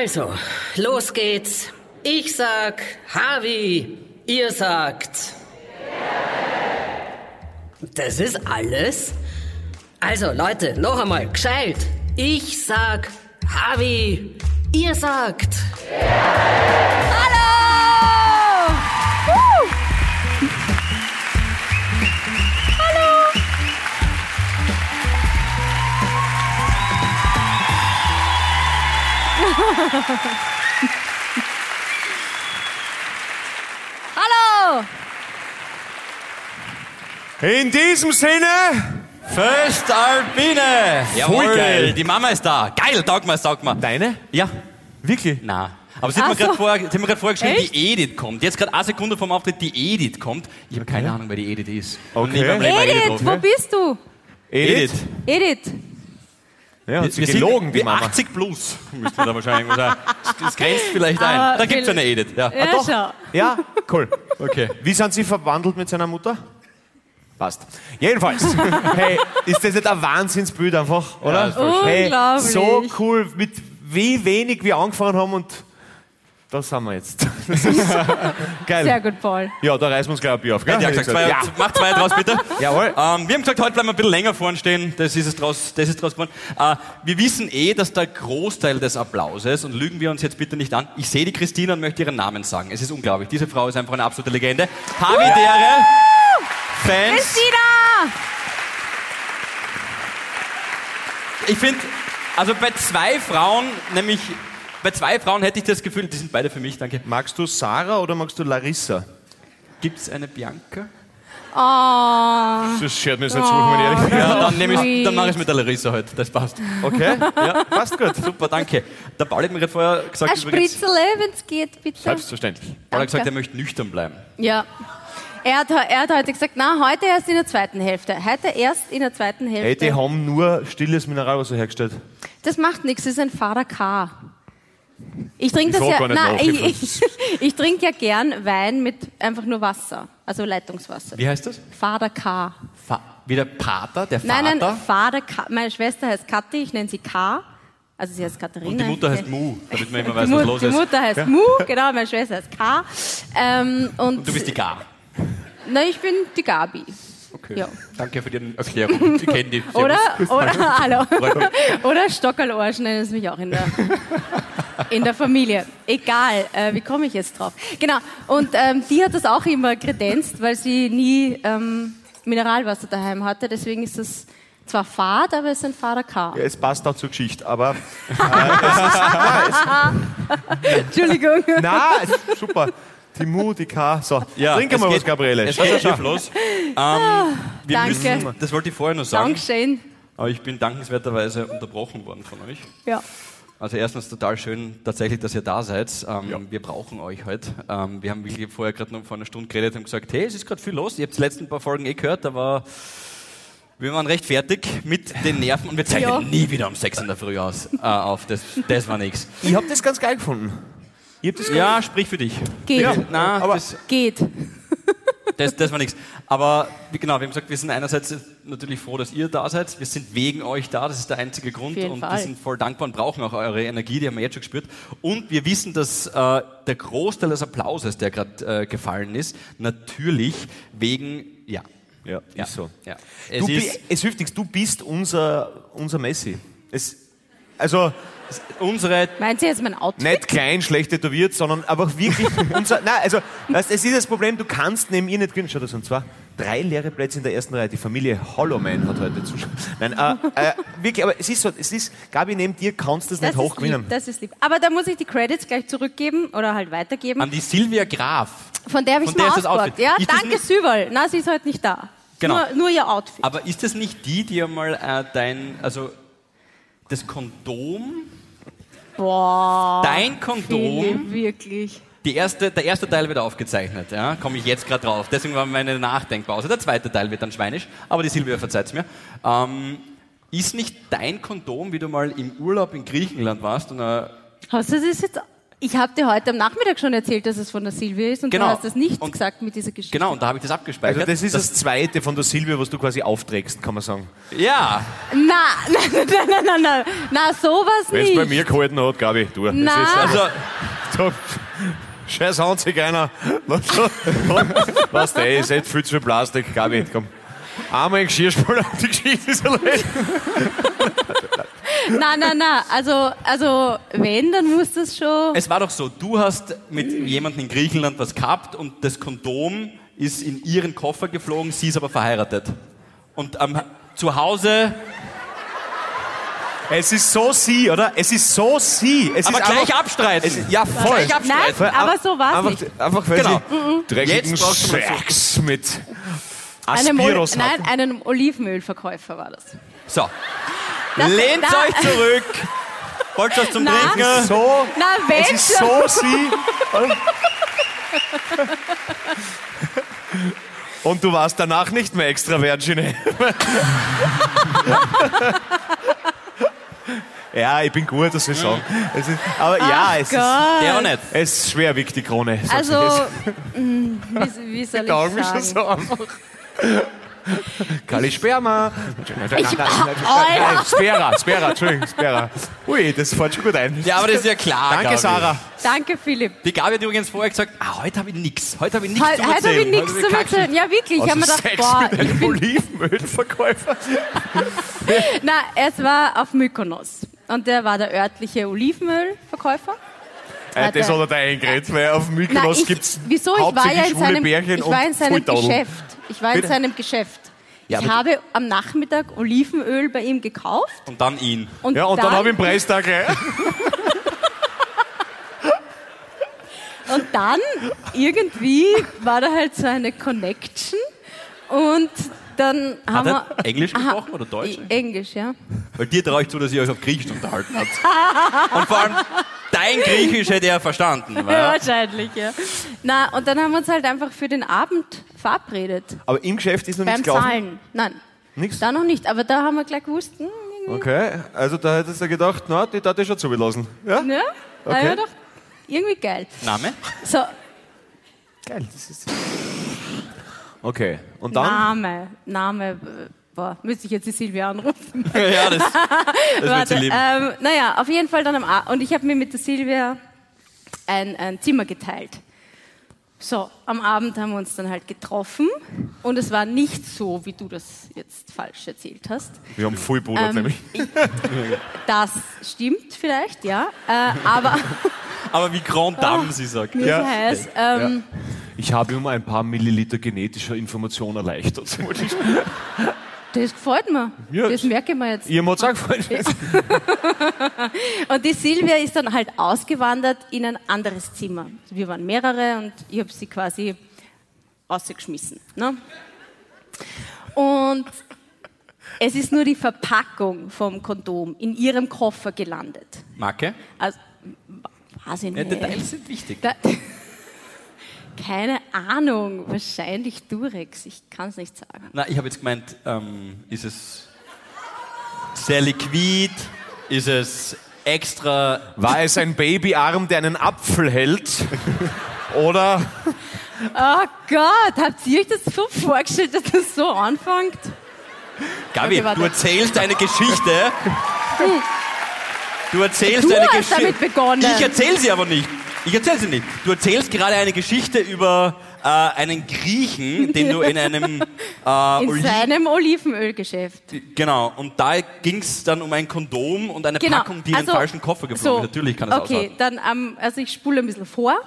Also, los geht's. Ich sag Harvey, ihr sagt. Das ist alles? Also, Leute, noch einmal, gescheit. Ich sag Harvey, ihr sagt. Hallo! Hallo! In diesem Sinne, Föstalpine! Jawohl, geil. Die Mama ist da. Geil, taugt mir, taugt mir. deine? Ja. Wirklich? Na. Aber sie hat Ach mir gerade vorher, sie hat mir gerade vorher geschrieben, Echt? die Edith kommt. Jetzt gerade eine Sekunde vom Auftritt, die Edith kommt. Ich habe keine Ahnung, wer die Edith ist. Okay. Und nie beim Leben eine Edith, getroffen. wo bist du? Edith. Edith. Ja, hat Wir sie sind gelogen, die wir Mama. 80 plus, müsste man da wahrscheinlich mal sagen. Das, grenzt vielleicht ein. Aber Da gibt's will- eine Edith. Ja. Ja, doch. schau. Ja, cool. Okay. Wie sind Sie verwandelt mit seiner Mutter? Passt. Jedenfalls, hey, ist das nicht ein Wahnsinnsbild einfach, oder? Ja, hey, Unglaublich. so cool, mit wie wenig wir angefangen haben und da sind wir jetzt. Das ist geil. Sehr gut, Paul. Ja, da reißen wir uns gleich ein Bier auf, gell? Ja, gesagt, zwei, ja. Mach zwei draus, bitte. Jawohl. Ähm, wir haben gesagt, heute bleiben wir ein bisschen länger vorn stehen. Das ist es draus, das ist draus geworden. Äh, wir wissen eh, dass der Großteil des Applauses, und lügen wir uns jetzt bitte nicht an, ich sehe die Christina und möchte ihren Namen sagen. Es ist unglaublich. Diese Frau ist einfach eine absolute Legende. Havidere, Fans. Christina! Ich finde, also bei zwei Frauen, nämlich bei zwei Frauen hätte ich das Gefühl, die sind beide für mich, danke. Magst du Sarah oder magst du Larissa? Gibt es eine Bianca? Oh, Das schert mir jetzt nicht suchen, wenn ich ehrlich bin. Ja, dann, nehme ich, sweet. dann mache ich es mit der Larissa heute. Das passt. Okay? Ja, passt gut. Super, danke. Der Paul hat mir gerade vorher gesagt, ein übrigens, Spritzerle, wenn's geht, bitte. Selbstverständlich. Paul hat gesagt, er Danke. möchte nüchtern bleiben. Ja. Er hat, er hat heute gesagt, na, heute erst in der zweiten Hälfte. Heute erst in der zweiten Hälfte. die haben nur stilles Mineralwasser hergestellt. Das macht nichts, das ist ein Vater K. Ich trinke das ja, nein, ich, ich ich, trinke ja gern Wein mit einfach nur Wasser, also Leitungswasser. Wie heißt das? Vater K. Fa wie der Pater, der Vater. Nein, nein, Vater K. Meine Schwester heißt Kathi, ich nenne sie K. Also sie heißt Katharina. Und die Mutter heißt Mu, damit man immer Die, weiß, was los die ist. Mutter heißt Mu, genau, meine Schwester heißt K. Ähm, und, Und du bist die Gar. Nein, ich bin die Gabi. Okay. Ja. Danke für die Erklärung. Sie kennen die. Oder, oder, hallo. Oder Stockerlarsch nennen sie mich auch in der, in der Familie. Egal, äh, wie komme ich jetzt drauf? Genau, und ähm, die hat das auch immer kredenzt, weil sie nie ähm, Mineralwasser daheim hatte. Deswegen ist es zwar fad, aber es ist ein fader K. Ja, es passt auch zur Geschichte, aber Entschuldigung. na, es ist super. Die Mu, die K. So, Ja, trink es mal was, Gabriele. Es geht schief los. Ähm, wir danke. müssen, das wollte ich vorher noch sagen, Dankeschön. aber ich bin dankenswerterweise unterbrochen worden von euch. Ja. Also erstens total schön tatsächlich, dass ihr da seid. Ähm, Wir brauchen euch heute. Ähm, wir haben wirklich vorher gerade noch vor einer Stunde geredet und gesagt, hey, es ist gerade viel los. Ihr habt die letzten paar Folgen eh gehört, da war wir waren recht fertig mit den Nerven und wir zeichnen Ja. nie wieder um sechs in der Früh aus, äh, auf. Das, das war nix. Ich hab das ganz geil gefunden. Hab das Ja, sprich für dich. Geht. Ja. Na, Aber- das, Geht. das, das war nichts. Aber wie- genau, wir haben gesagt, wir sind einerseits natürlich froh, dass ihr da seid. Wir sind wegen euch da, das ist der einzige Grund. Und Fall. wir sind voll dankbar und brauchen auch eure Energie, die haben wir jetzt schon gespürt. Und wir wissen, dass äh, der Großteil des Applauses, der gerade äh, gefallen ist, natürlich wegen, ja. Ja, Ja, ist so. Ja. Du Es bi- ist es hilft nichts, du bist unser, unser Messi. Es, also, unsere Meint sie jetzt mein Outfit? nicht klein, schlecht tätowiert, sondern einfach wirklich unser, nein, also, weißt, es ist das Problem, du kannst neben ihr nicht gewinnen. Schau, das sind zwar drei leere Plätze in der ersten Reihe. Die Familie Hollowman hat heute zuschaut. Nein, äh, äh, wirklich, aber es ist so, es ist, Gabi, neben dir kannst du das, Das nicht hoch ist gewinnen. lieb, das ist lieb. Aber da muss ich die Credits gleich zurückgeben oder halt weitergeben. an die Silvia Graf. Von der habe ich mal ausgeborgt. Outfit. Ja, Ist danke Süberl. Na, sie ist heute nicht da. Genau. Nur, nur ihr Outfit. Aber ist das nicht die, die einmal äh, dein, also das Kondom, Boah. dein Kondom, Philipp, wirklich. die erste, der erste Teil wird aufgezeichnet, ja, komme ich jetzt gerade drauf. Deswegen war meine Nachdenkpause. Der zweite Teil wird dann schweinisch, aber die Silvia verzeiht's mir. Ähm, ist nicht dein Kondom, wie du mal im Urlaub in Griechenland warst und äh, Hast du das jetzt Ich habe dir heute am Nachmittag schon erzählt, dass es von der Silvia ist und Genau. du hast das nicht Und- gesagt mit dieser Geschichte. Genau, und da habe ich das abgespeichert. Also das ist das zweite von der Silvia, was du quasi aufträgst, kann man sagen. ja, Na, nein, nein, nein, nein, nein, na sowas Wenn es nicht. bei mir gehalten hat, Gabi, du. Das Na. ist, also so, scheiß Anzig einer. Was der ist, echt viel zu viel Plastik, Gabi, komm. Einmal ein Geschirrspüler und die Geschichte ist erledigt. Nein, nein, nein. Also, also wenn, dann muss das schon. es war doch so, du hast mit jemandem in Griechenland was gehabt und das Kondom ist in ihren Koffer geflogen, sie ist aber verheiratet. Und am, zu Hause, Es ist so sie, oder? Es ist so sie. Es aber ist gleich einfach, abstreiten. es ist, ja, voll. Gleich abstreiten. Nein, aber so war es einfach, nicht. Einfach, weil Genau. sie dreckigen Jetzt brauchst du mal so- Sex mit Einem, Ol Aspiros nein, hatten. einem Olivenölverkäufer war das. So, das lehnt na, euch zurück. Wollt ihr was zum Na. Trinken? So, Na, es ist schon. so sie. Und du warst danach nicht mehr extra Virgine. ja, ich bin gut, das soll ich sagen. Es ist, aber ja, es ist, Gott. Der auch nicht. es ist schwer wiegt die Krone. Also, mir. mh, wie, wie soll ich Taugen mich schon sagen? so einfach. Kalisperma. Alter. Spera, Spera, Entschuldigung, Spera. Ui, das fällt schon gut ein. Ja, aber das ist ja klar. Danke, Gabi. Sarah. Danke, Philipp. Die Gabi hat übrigens vorher gesagt, ah, heute habe ich nichts. Heute habe ich nichts Heute zu heute habe erzählen. ich nichts zu ich erzählen. Ja, wirklich. Ich habe mir Also gedacht, Sex boah, mit ich einem bin, Olivenölverkäufer. na, es war auf Mykonos. Und der war der örtliche Olivenölverkäufer. Äh, das hat er da eingeredet, weil auf Nein, Mykonos ich, gibt es wieso? Ich war ja in seinem, Bärchen ich war in und seinem. Geschäft. Ich war in Bitte? seinem Geschäft. Ja, ich habe am Nachmittag Olivenöl bei ihm gekauft. Und dann ihn. Und Ja, und dann, habe ich den Preistag. Und dann irgendwie war da halt so eine Connection und dann Hat haben er wir... Englisch gesprochen oder Deutsch? Englisch, ja. Weil dir traue ich zu, dass ihr euch auf Griechisch unterhalten habt. Und vor allem, dein Griechisch hätte er verstanden. ja. Wahrscheinlich, ja. Na, und dann haben wir uns halt einfach für den Abend verabredet. Aber im Geschäft ist noch Beim nichts gelaufen. Zahlen. Nein, Nichts? da noch nicht. Aber da haben wir gleich gewusst, hm, Okay, also da hättest du gedacht, na, die darf ich schon zulassen. Ja? ne? Da Okay. wir gedacht, irgendwie geil. Name? So, Geil, das ist... Okay, und dann? Name, Name, äh, boah, müsste ich jetzt die Silvia anrufen. ja, das, das wird sie lieben. ähm, naja, auf jeden Fall dann am A Und ich habe mir mit der Silvia ein, ein Zimmer geteilt. So, am Abend haben wir uns dann halt getroffen und es war nicht so, wie du das jetzt falsch erzählt hast. Wir haben voll Bruder Ähm, nämlich. Das stimmt vielleicht, ja. Äh, aber Aber wie Grand Dame sie sagt. Ja. heiß, ähm, Ich habe um ein paar Milliliter genetischer Information erleichtert. Das gefällt mir. Ja. Das merke ich mir jetzt. Ihr habt auch gefallen. Und die Silvia ist dann halt ausgewandert in ein anderes Zimmer. Wir waren mehrere und ich habe sie quasi rausgeschmissen. Ne? Und es ist nur die Verpackung vom Kondom in ihrem Koffer gelandet. Marke? Also, weiß ich Ja, nicht. Details sind wichtig. Da, keine Ahnung, wahrscheinlich Durex, ich kann es nicht sagen. Na, ich habe jetzt gemeint, ähm, ist es sehr liquid? Ist es extra War es ein Babyarm, der einen Apfel hält? Oder Oh Gott, habt ihr euch das so vorgestellt, dass das so anfängt? Gabi, Okay, du erzählst eine Geschichte. Du erzählst Du eine hast Geschichte. damit begonnen. Ich erzähle sie aber nicht. Ich erzähle sie nicht. Du erzählst gerade eine Geschichte über äh, einen Griechen, den du in einem äh, In Oli- seinem Olivenölgeschäft. Genau, und da ging es dann um ein Kondom und eine Genau. Packung, die in also, den falschen Koffer geflogen ist. Natürlich kann das Okay, aussagen. dann, ähm, also ich spule ein bisschen vor.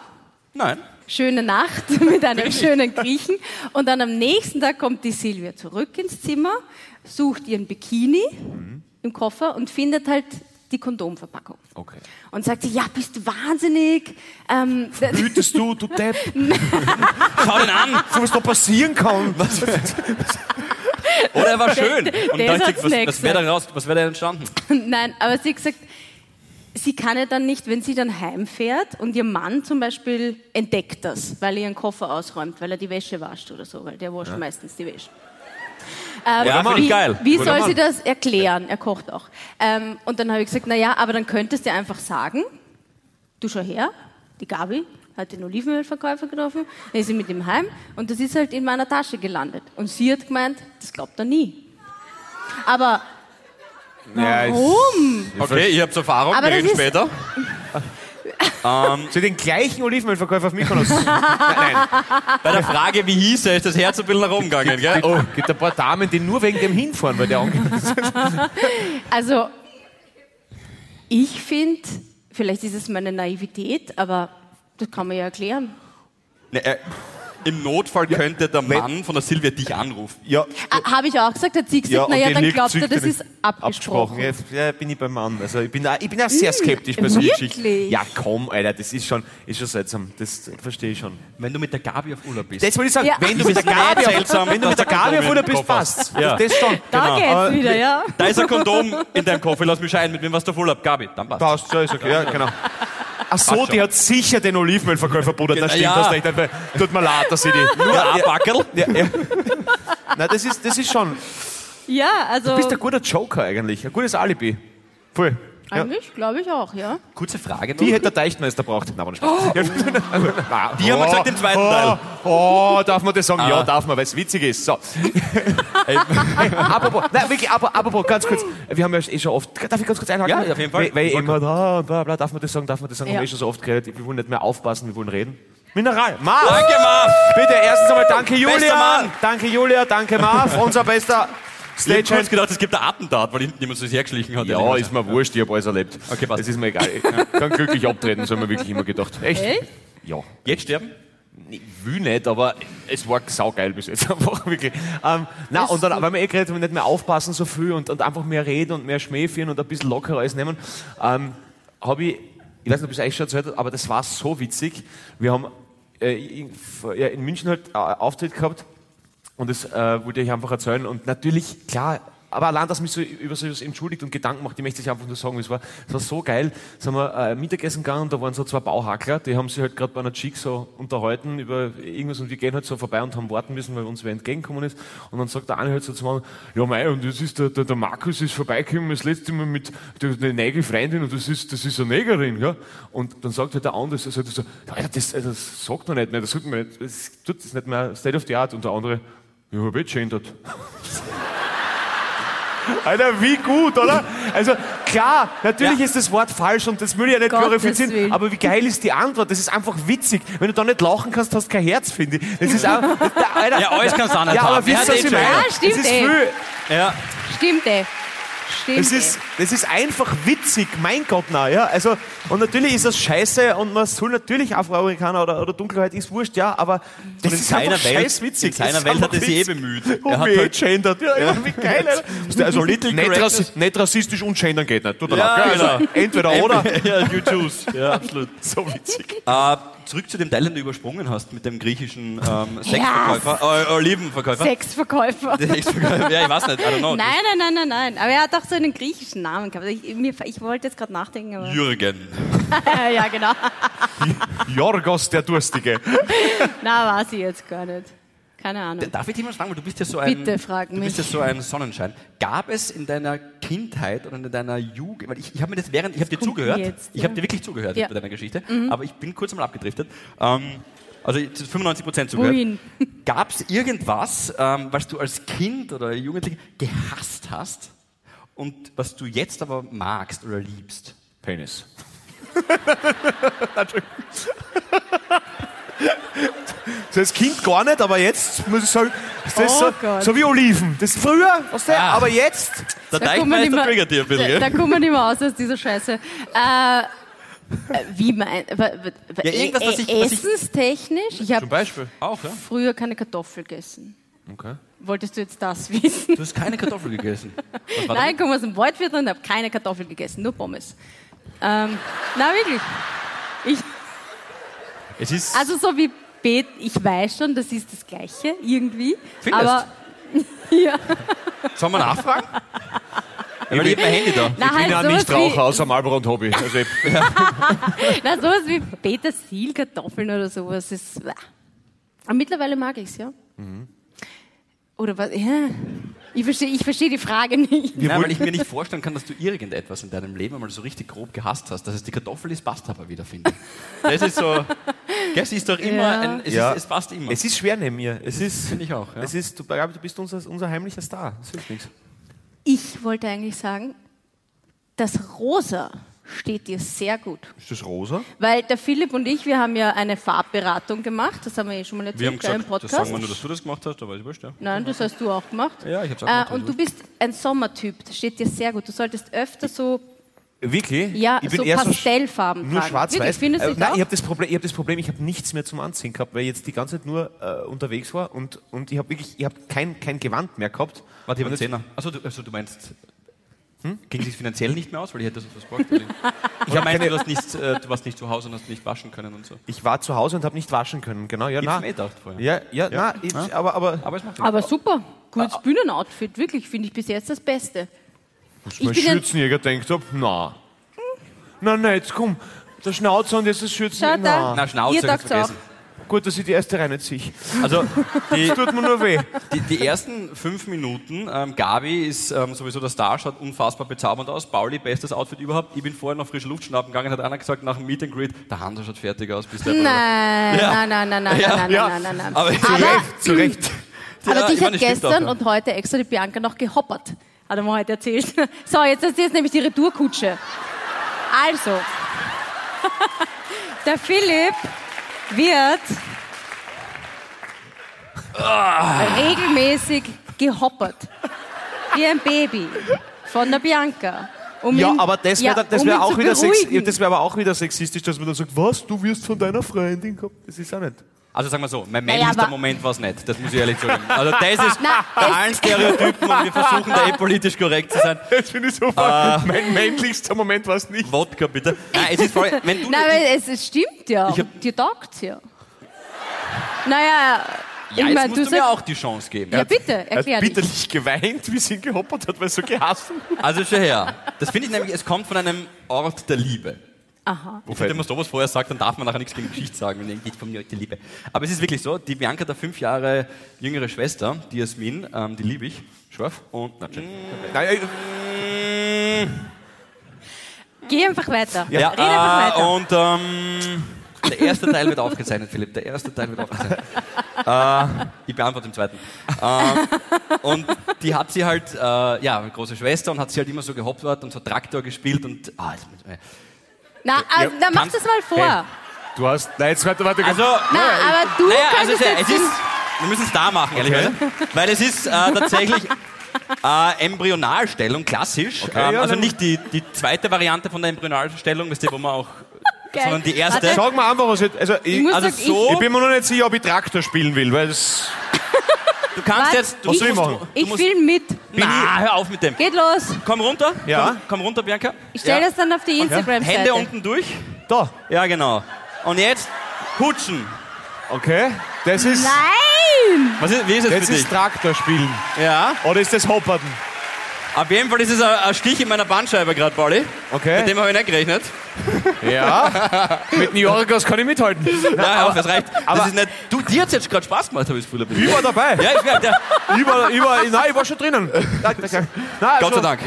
Nein. Schöne Nacht mit einem schönen Griechen. Und dann am nächsten Tag kommt die Silvia zurück ins Zimmer, sucht ihren Bikini im Koffer und findet halt die Kondomverpackung. Okay. Und sagt sie, ja, bist du wahnsinnig? Ähm, wütest du, du Depp? Schau ihn an! Was da passieren kann? Oder er war schön. Und der da ist ich, als was, was wäre da raus? Was wäre da entstanden? Nein, aber sie hat gesagt, sie kann ja dann nicht, wenn sie dann heimfährt und ihr Mann zum Beispiel entdeckt das, weil er ihren Koffer ausräumt, weil er die Wäsche wascht oder so, weil der wascht meistens die Wäsche. Ähm, Ja, ich wie, geil. Wie Guter soll sie Mann. das erklären? Er kocht auch. Ähm, und dann habe ich gesagt, na ja, aber dann könntest du einfach sagen, du schau her, die Gabi hat den Olivenölverkäufer getroffen, dann ist sie mit ihm heim und das ist halt in meiner Tasche gelandet. Und sie hat gemeint, das glaubt er nie. Aber Ja, ich- warum? Okay, ihr habt Erfahrung, Aber wir reden ist- später. Zu den gleichen Olivenölverkäufer auf Mykonos. nein, nein. Bei der Frage, wie hieß er, ist das Herz ein bisschen nach oben gegangen, gell? Oh, gibt ein paar Damen, die nur wegen dem hinfahren, weil der angemeldet ist. Also, ich finde, vielleicht ist es meine Naivität, aber das kann man ja erklären. Ne, äh, Im Notfall könnte der Mann von der Silvia dich anrufen. Ja, Ah, Habe ich auch gesagt, hat sie gesagt, naja, dann liegt glaubt er, das ist abgesprochen. Ja, ja, bin ich beim Mann. Also ich bin, da, ich bin auch sehr skeptisch bei solchen wirklich? Geschichten. Ja, komm, Alter, das ist schon, ist schon seltsam. Das verstehe ich schon. Wenn du mit der Gabi auf Urlaub bist. Das wollte ich sagen, Ja. wenn du mit der Gabi auf, seltsam, wenn du mit der Gabi auf Urlaub bist, passt. Ja. Das, das schon. Da Genau. geht's wieder, ja. Da ist ein Kondom in deinem Koffer, lass mich scheinen, mit wem warst du auf Urlaub? Gabi, dann passt. Passt, ja, ist okay. Ja, genau. Ach so, die hat sicher den Olivenölverkäufer buddert. Das stimmt, Ja. das recht. Tut mir leid, dass ich die... Nur ein Backel. Ja, ja. Nein, das ist, das ist schon... Ja, also Du bist ein guter Joker eigentlich. Ein gutes Alibi. Voll. Ja. eigentlich glaube ich auch, ja. Kurze Frage noch. Die hätte der Deichtmeister braucht. Nein, aber nicht Spaß. Ja. Die haben wir gesagt im zweiten Teil. Oh, oh, darf man das sagen? Ja, darf man, weil es witzig ist. So. apropos, nein, wirklich, apropos, apropos, ganz kurz. Wir haben ja eh schon oft, darf ich ganz kurz einhaken? Ja, auf jeden Fall. Weil, weil immer da bla, bla, darf man das sagen, darf man das sagen? Ja. Haben wir eh schon so oft geredet. Wir wollen nicht mehr aufpassen, wir wollen reden. Mineral. Marv! Danke, Marv. Bitte, erstens einmal danke Bester Julia. Mann. Danke Julia, danke Marv, unser bester Ich hab kurz Stagehand. gedacht, es gibt ein Attentat, weil hinten jemand so hergeschlichen hat. Ja, ist mir wurscht, ich habe alles erlebt. Okay, passt. Es ist mir egal. Ich kann, kann glücklich abtreten, so haben wir wirklich immer gedacht. Echt? Echt? Ja. Jetzt sterben? Ich will nicht, aber es war saugeil bis jetzt einfach wirklich. Ähm, na, und dann, weil wir eh geredet haben, nicht mehr aufpassen so viel und, und einfach mehr reden und mehr Schmäh führen und ein bisschen lockerer alles nehmen, ähm, habe ich, ich weiß nicht, ob ich es euch schon erzählt habe, aber das war so witzig. Wir haben äh, in, ja, in München halt äh, Auftritt gehabt und das äh, wollte ich einfach erzählen. Und natürlich, klar, aber allein, dass mich so über so etwas entschuldigt und Gedanken macht, ich möchte es einfach nur sagen, es war, es war so geil. Sind wir äh, Mittagessen gegangen und da waren so zwei Bauhackler, die haben sich halt gerade bei einer Chick so unterhalten über irgendwas und wir gehen halt so vorbei und haben warten müssen, weil uns wer entgegengekommen ist. Und dann sagt der eine halt so zu mir, ja mei, und das ist der, der, der Markus ist vorbeigekommen das letzte Mal mit der, der neue Freundin und das ist, das ist eine Negerin, ja. Und dann sagt halt der andere, so, so, so, ja, das, das sagt man nicht mehr, das tut man nicht, das tut das nicht mehr State of the Art. Und der andere, ja, hab ich geändert. Alter, wie gut, oder? Also klar, natürlich ist das Wort falsch und das will ich ja nicht Gottes glorifizieren, Willen. aber wie geil ist die Antwort? Das ist einfach witzig. Wenn du da nicht lachen kannst, hast du kein Herz, finde ich. Das ist auch, Alter, Ja, alles kannst du auch nicht ja, aber haben. Wisst ihr, was ich eh meine? Ja, stimmt Das ist eh. viel, Ja. Stimmt, ey. Stimmt. das ist, das ist einfach witzig, mein Gott, na, ja. Also, und natürlich ist das scheiße und man soll natürlich Afroamerikaner oder, oder Dunkelheit ist wurscht, ja, aber das in ist seiner einfach Welt- scheiß witzig. in seiner Das ist Welt hat er sich eh witzig. bemüht. Oh, Er hat wie halt- gendert. Ja, ja, wie geil, Alter. Also, Little nicht, rassi nicht rassistisch und gendern geht nicht. Tut Ja, leid. genau. Also, entweder oder. ja, you choose. Ja, absolut. So witzig. Äh, zurück zu dem Teil, den du übersprungen hast mit dem griechischen ähm, Sexverkäufer, äh, Olivenverkäufer. Sexverkäufer. Sexverkäufer. Ja, ich weiß nicht, I don't know. Nein, nein, nein, nein, nein. Aber er hat auch so einen griechischen Namen gehabt. Ich, mir, ich wollte jetzt gerade nachdenken, aber. Jürgen. ja, genau. Jorgos, der Durstige. Na, weiß ich jetzt gar nicht. Keine Ahnung. Darf ich dich mal fragen, weil du bist ja so ein, Bitte frag du bist ja so ein Sonnenschein. Gab es in deiner Kindheit oder in deiner Jugend, weil ich, ich habe mir das während, ich habe dir zugehört, jetzt, ich ja. habe dir wirklich zugehört Ja. Mhm. bei deiner Geschichte, aber ich bin kurz mal abgedriftet. Ähm, also 95 Prozent zugehört. Gab es irgendwas, ähm, was du als Kind oder Jugendlicher gehasst hast und was du jetzt aber magst oder liebst? Penis. Als Kind gar nicht, aber jetzt muss ich sagen, das ist Oh so, Gott. so wie Oliven. Das ist früher, weißt du, Ah. aber jetzt. Der Da kommt man nicht Deichmeister mehr- triggert dich ein bisschen, Da, da gell? kommt man nicht mehr aus aus dieser Scheiße. Äh, äh, wie mein, w- Ja, irgendwas, was ich- was ich- essenstechnisch? Ich habe Zum Beispiel. Auch, ja? früher keine Kartoffel gegessen. Okay. Wolltest du jetzt das wissen? Du hast keine Kartoffel gegessen. Nein, ich komme aus dem Waldviertel und habe keine Kartoffel gegessen, nur Pommes. Ähm, na wirklich. Ich? Es ist also so wie Bet, ich weiß schon, das ist das Gleiche irgendwie. Findest? Aber ja, Sollen wir nachfragen? Ja, ich hab mein Handy da. na, Ich bin halt ja nicht Raucher, außer Marlboro und Hobby. Also ich, na, sowas wie Petersilkartoffeln oder sowas ist. Aber mittlerweile mag ich's, ja. Mhm. Oder was? Ja. Ich verstehe ich versteh die Frage nicht. Nein, weil ich mir nicht vorstellen kann, dass du irgendetwas in deinem Leben einmal so richtig grob gehasst hast. Dass es die Kartoffel ist, passt aber wieder, finde ich. Das ist so, das ist doch immer, Ja. ein, es, Ja. ist, es passt immer. Es ist schwer neben mir. Es ist, Finde ich auch, ja. Es ist, du, du bist unser, unser heimlicher Star. Das hilft nichts. Ich wollte eigentlich sagen, das Rosa steht dir sehr gut. Ist das rosa? Weil der Philipp und ich, wir haben ja eine Farbberatung gemacht. Das haben wir eh schon mal wir haben erzählt gell, im gesagt, das Podcast. sagen wir nur, dass du das gemacht hast, aber ist wurscht, ja. Nein, das hast du auch gemacht. Ja, ich hab's auch gemacht, Äh, und du bist ein Sommertyp. Das steht dir sehr gut. Du solltest öfter so, Wirklich? ja, ich bin so eher Pastellfarben nur tragen. schwarz-weiß. Äh, nicht Nein, auch? ich habe das Problem, ich habe das Problem, ich habe nichts mehr zum Anziehen gehabt, weil ich jetzt die ganze Zeit nur äh, unterwegs war und, und ich habe wirklich, ich habe kein, kein Gewand mehr gehabt. Warte, ich habe einen Zehner. Achso, du, also, du meinst, hm? ging sich finanziell nicht mehr aus, weil ich hätte das was braucht? Oder hab meinst du, hast nicht, äh, du warst nicht zu Hause und hast nicht waschen können und so? Ich war zu Hause und habe nicht waschen können. Genau, ja, Ich na. mir eh gedacht vorher. Ja, ja, na, ich, aber, aber Aber es macht Aber super. Gutes Bühnenoutfit. Wirklich, finde ich bis jetzt das Beste. als ich mein Schürzenjäger denkt hab, na. Na, na, jetzt komm, der Schnauzer und jetzt das Schürzenjäger. Schaut da. Na. Na, Schnauze, Ihr sagt's auch. Gut, dass ich die erste sehe. Also, die, Das tut mir nur weh. die, die ersten fünf Minuten, ähm, Gabi ist ähm, sowieso der Star, schaut unfassbar bezaubernd aus. Pauli, bestes Outfit überhaupt. Ich bin vorher noch frische Luft schnappen gegangen, hat einer gesagt, nach dem Meet and Greet, der Hansa schaut fertig aus. Bis der Nein, Ja. nein, nein, nein, nein, Ja, nein, ja. nein, nein, nein, Aber nein. zu Aber, Recht, zu Recht. aber Ja, dich hat gestern auch, und heute extra die Bianca noch gehoppert. Hat er mir heute erzählt. So, jetzt ist jetzt nämlich die Retourkutsche. Also, der Philipp wird regelmäßig gehoppert. Wie ein Baby. Von der Bianca. Um Ja, ihn- aber das wäre ja, das um wär auch, wieder sex, beruhigen. das wär aber auch wieder sexistisch, dass man dann sagt, was, du wirst von deiner Freundin gehabt. Das ist auch nicht. Also sagen wir so, mein männlichster aber- Moment war es nicht, das muss ich ehrlich sagen. Also das ist Na, bei es- allen Stereotypen und wir versuchen da eh politisch korrekt zu sein. Das finde ich super. mein männlichster Moment war es nicht. Wodka bitte. Nein, es ist voll, wenn du Nein, aber es, es stimmt ja. Ich hab- Dir taugt's ja. Naja, ja, ich mein, musst du du mir auch die Chance geben. ja bitte, Er hat erklär bitterlich geweint, wie sie ihn gehoppert hat, weil er so gehasst hat. Also schon her. Das finde ich nämlich, es kommt von einem Ort der Liebe. Aha. Ich finde, wenn man sowas vorher sagt, dann darf man nachher nichts gegen Geschichte sagen, wenn irgendwie von mir der Liebe. Aber es ist wirklich so, die Bianca, der fünf Jahre jüngere Schwester, die Jasmin, ähm, die liebe ich, scharf. Und, na, schön. Nein, äh, Geh einfach weiter. Ja, Red einfach äh, weiter. und ähm, der erste Teil wird aufgezeichnet, Philipp. Der erste Teil wird aufgezeichnet. äh, ich beantworte den zweiten. Ähm, und die hat sie halt, äh, ja, eine große Schwester und hat sie halt immer so gehoppert und so Traktor gespielt und. Ah, jetzt, äh, Na, äh, dann mach kannst- das mal vor. Hey. du hast, nein, jetzt warte, warte. also, Na, aber du naja, also könntest es, jetzt es ist, wir müssen es da machen, ehrlich Okay. gesagt. Weil es ist äh, tatsächlich äh, Embryonalstellung, klassisch. Okay, ähm, ja, also nicht die, die zweite Variante von der Embryonalstellung, wisst ihr, wo man auch. Geil. Sondern die erste. Warte. Sag mal einfach, was ich, also, ich, Ich Also sagen, so- ich bin mir noch nicht sicher, ob ich Traktor spielen will, weil das, Du kannst Was? jetzt. Du Was soll ich machen? Ich film mit. Na, hör auf mit dem. Geht los. Komm runter. Ja. Komm, komm runter, Bianca. Ich stelle Ja. das dann auf die Instagram-Seite. Hände unten durch. da, Ja, genau. Und jetzt hutschen. okay, das ist, Nein! Was ist, wie ist es das für dich? ist Traktor spielen. Ja. Oder ist das Hoppern? Auf jeden Fall ist es ein, Stich in meiner Bandscheibe gerade, Pauli. Mit Okay, dem habe ich nicht gerechnet. ja, mit New Yorkers kann ich mithalten. Nein, auf, es reicht. aber- das ist nicht, du, dir hat es jetzt gerade Spaß gemacht, habe ich das Gefühl. Ich war dabei. Ja, ich, der, war, ich war, nein, ich war schon drinnen. Nein, nein, also, Gott sei Dank.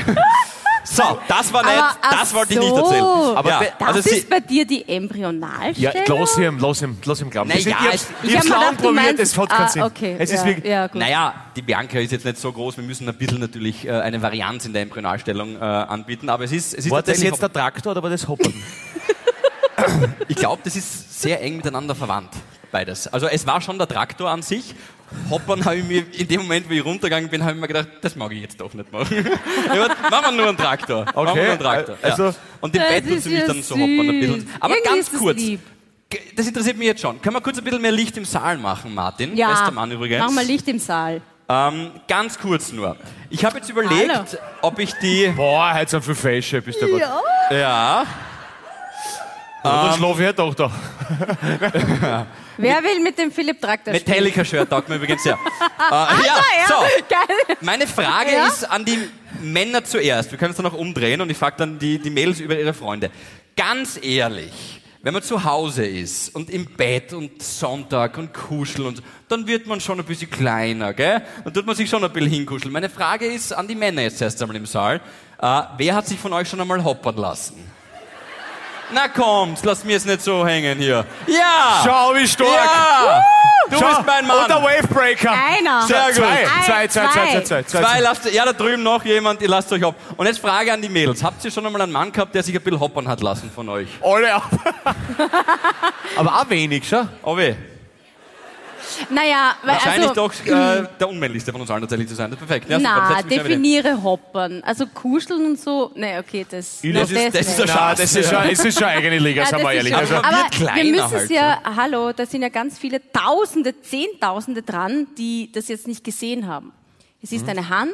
So, das war nicht, Aber, das wollte ich nicht so. erzählen. Aber ja, Das also sie, ist bei dir die Embryonalstellung? Ja, lass ihm, lass ihm, lass ihm glauben. Na Das ist- ja, ich hab's, es- ich Ich hab's gedacht, probiert, es hat keinen ah, Sinn. okay. Es ist ja, wirklich, ja, gut. Naja, die Bianca ist jetzt nicht so groß, wir müssen ein bisschen natürlich äh, eine Varianz in der Embryonalstellung äh, anbieten, aber es ist, es ist war das jetzt der Traktor oder war das Hoppern? Ich glaube, das ist sehr eng miteinander verwandt, beides. Also es war schon der Traktor an sich. Hoppern habe ich mir, in dem Moment, wo ich runtergegangen bin, habe ich mir gedacht, das mag ich jetzt doch nicht machen. gedacht, machen wir nur einen Traktor. Machen wir Okay, nur einen Traktor. also- ja. Und im Bett tut ist sie mich ja dann so hoppern ein bisschen. Aber Irgendwie ganz ist kurz. lieb. Das interessiert mich jetzt schon. Können wir kurz ein bisschen mehr Licht im Saal machen, Martin? Ja, Bester Mann übrigens. mach mal Licht im Saal. Ähm, ganz kurz nur. Ich habe jetzt überlegt, Hallo. ob ich die... Boah, heute sind viel Fäsche, bist du gut. Ja. Ja, Oder schlafe ich halt auch da. Wer will mit dem Philipp Traktor spielen? Metallica-Shirt taugt mir übrigens sehr. äh, ja, ja, so. geil. Meine Frage Ja? ist an die Männer zuerst. Wir können es dann noch umdrehen und ich frage dann die, die Mädels über ihre Freunde. Ganz ehrlich, wenn man zu Hause ist und im Bett und Sonntag und kuscheln und so, dann wird man schon ein bisschen kleiner, gell? Dann tut man sich schon ein bisschen hinkuscheln. Meine Frage ist an die Männer jetzt erst einmal im Saal. Äh, wer hat sich von euch schon einmal hoppern lassen? Na kommt, lass mir es nicht so hängen hier. Ja! Schau, wie stark! Ja! Du Schau, bist mein Mann. Und der Wavebreaker. Einer. Sehr gut. Zwei, Ein, zwei, zwei, zwei, zwei, zwei, zwei. Zwei lasst, ja, da drüben noch jemand, ihr lasst euch ab. Und jetzt Frage an die Mädels. Habt ihr schon einmal einen Mann gehabt, der sich ein bisschen hoppern hat lassen von euch? Alle ab. Aber auch wenig, schau. Oh weh. Naja, weil Wahrscheinlich also, doch äh, der unmännlichste von uns allen tatsächlich zu sein. Das ist perfekt. Ja, super, Na, hin. definiere Hoppern. Also kuscheln und so. Nee, okay, das, Das ist- das ist nicht. ein Ja, das ist schon, es ist schon eigene Liga, Ja, sagen wir das ehrlich. Also, aber wir müssen es halt, ja, hallo, da sind ja ganz viele Tausende, Zehntausende dran, die das jetzt nicht gesehen haben. Es Mhm. ist eine Hand,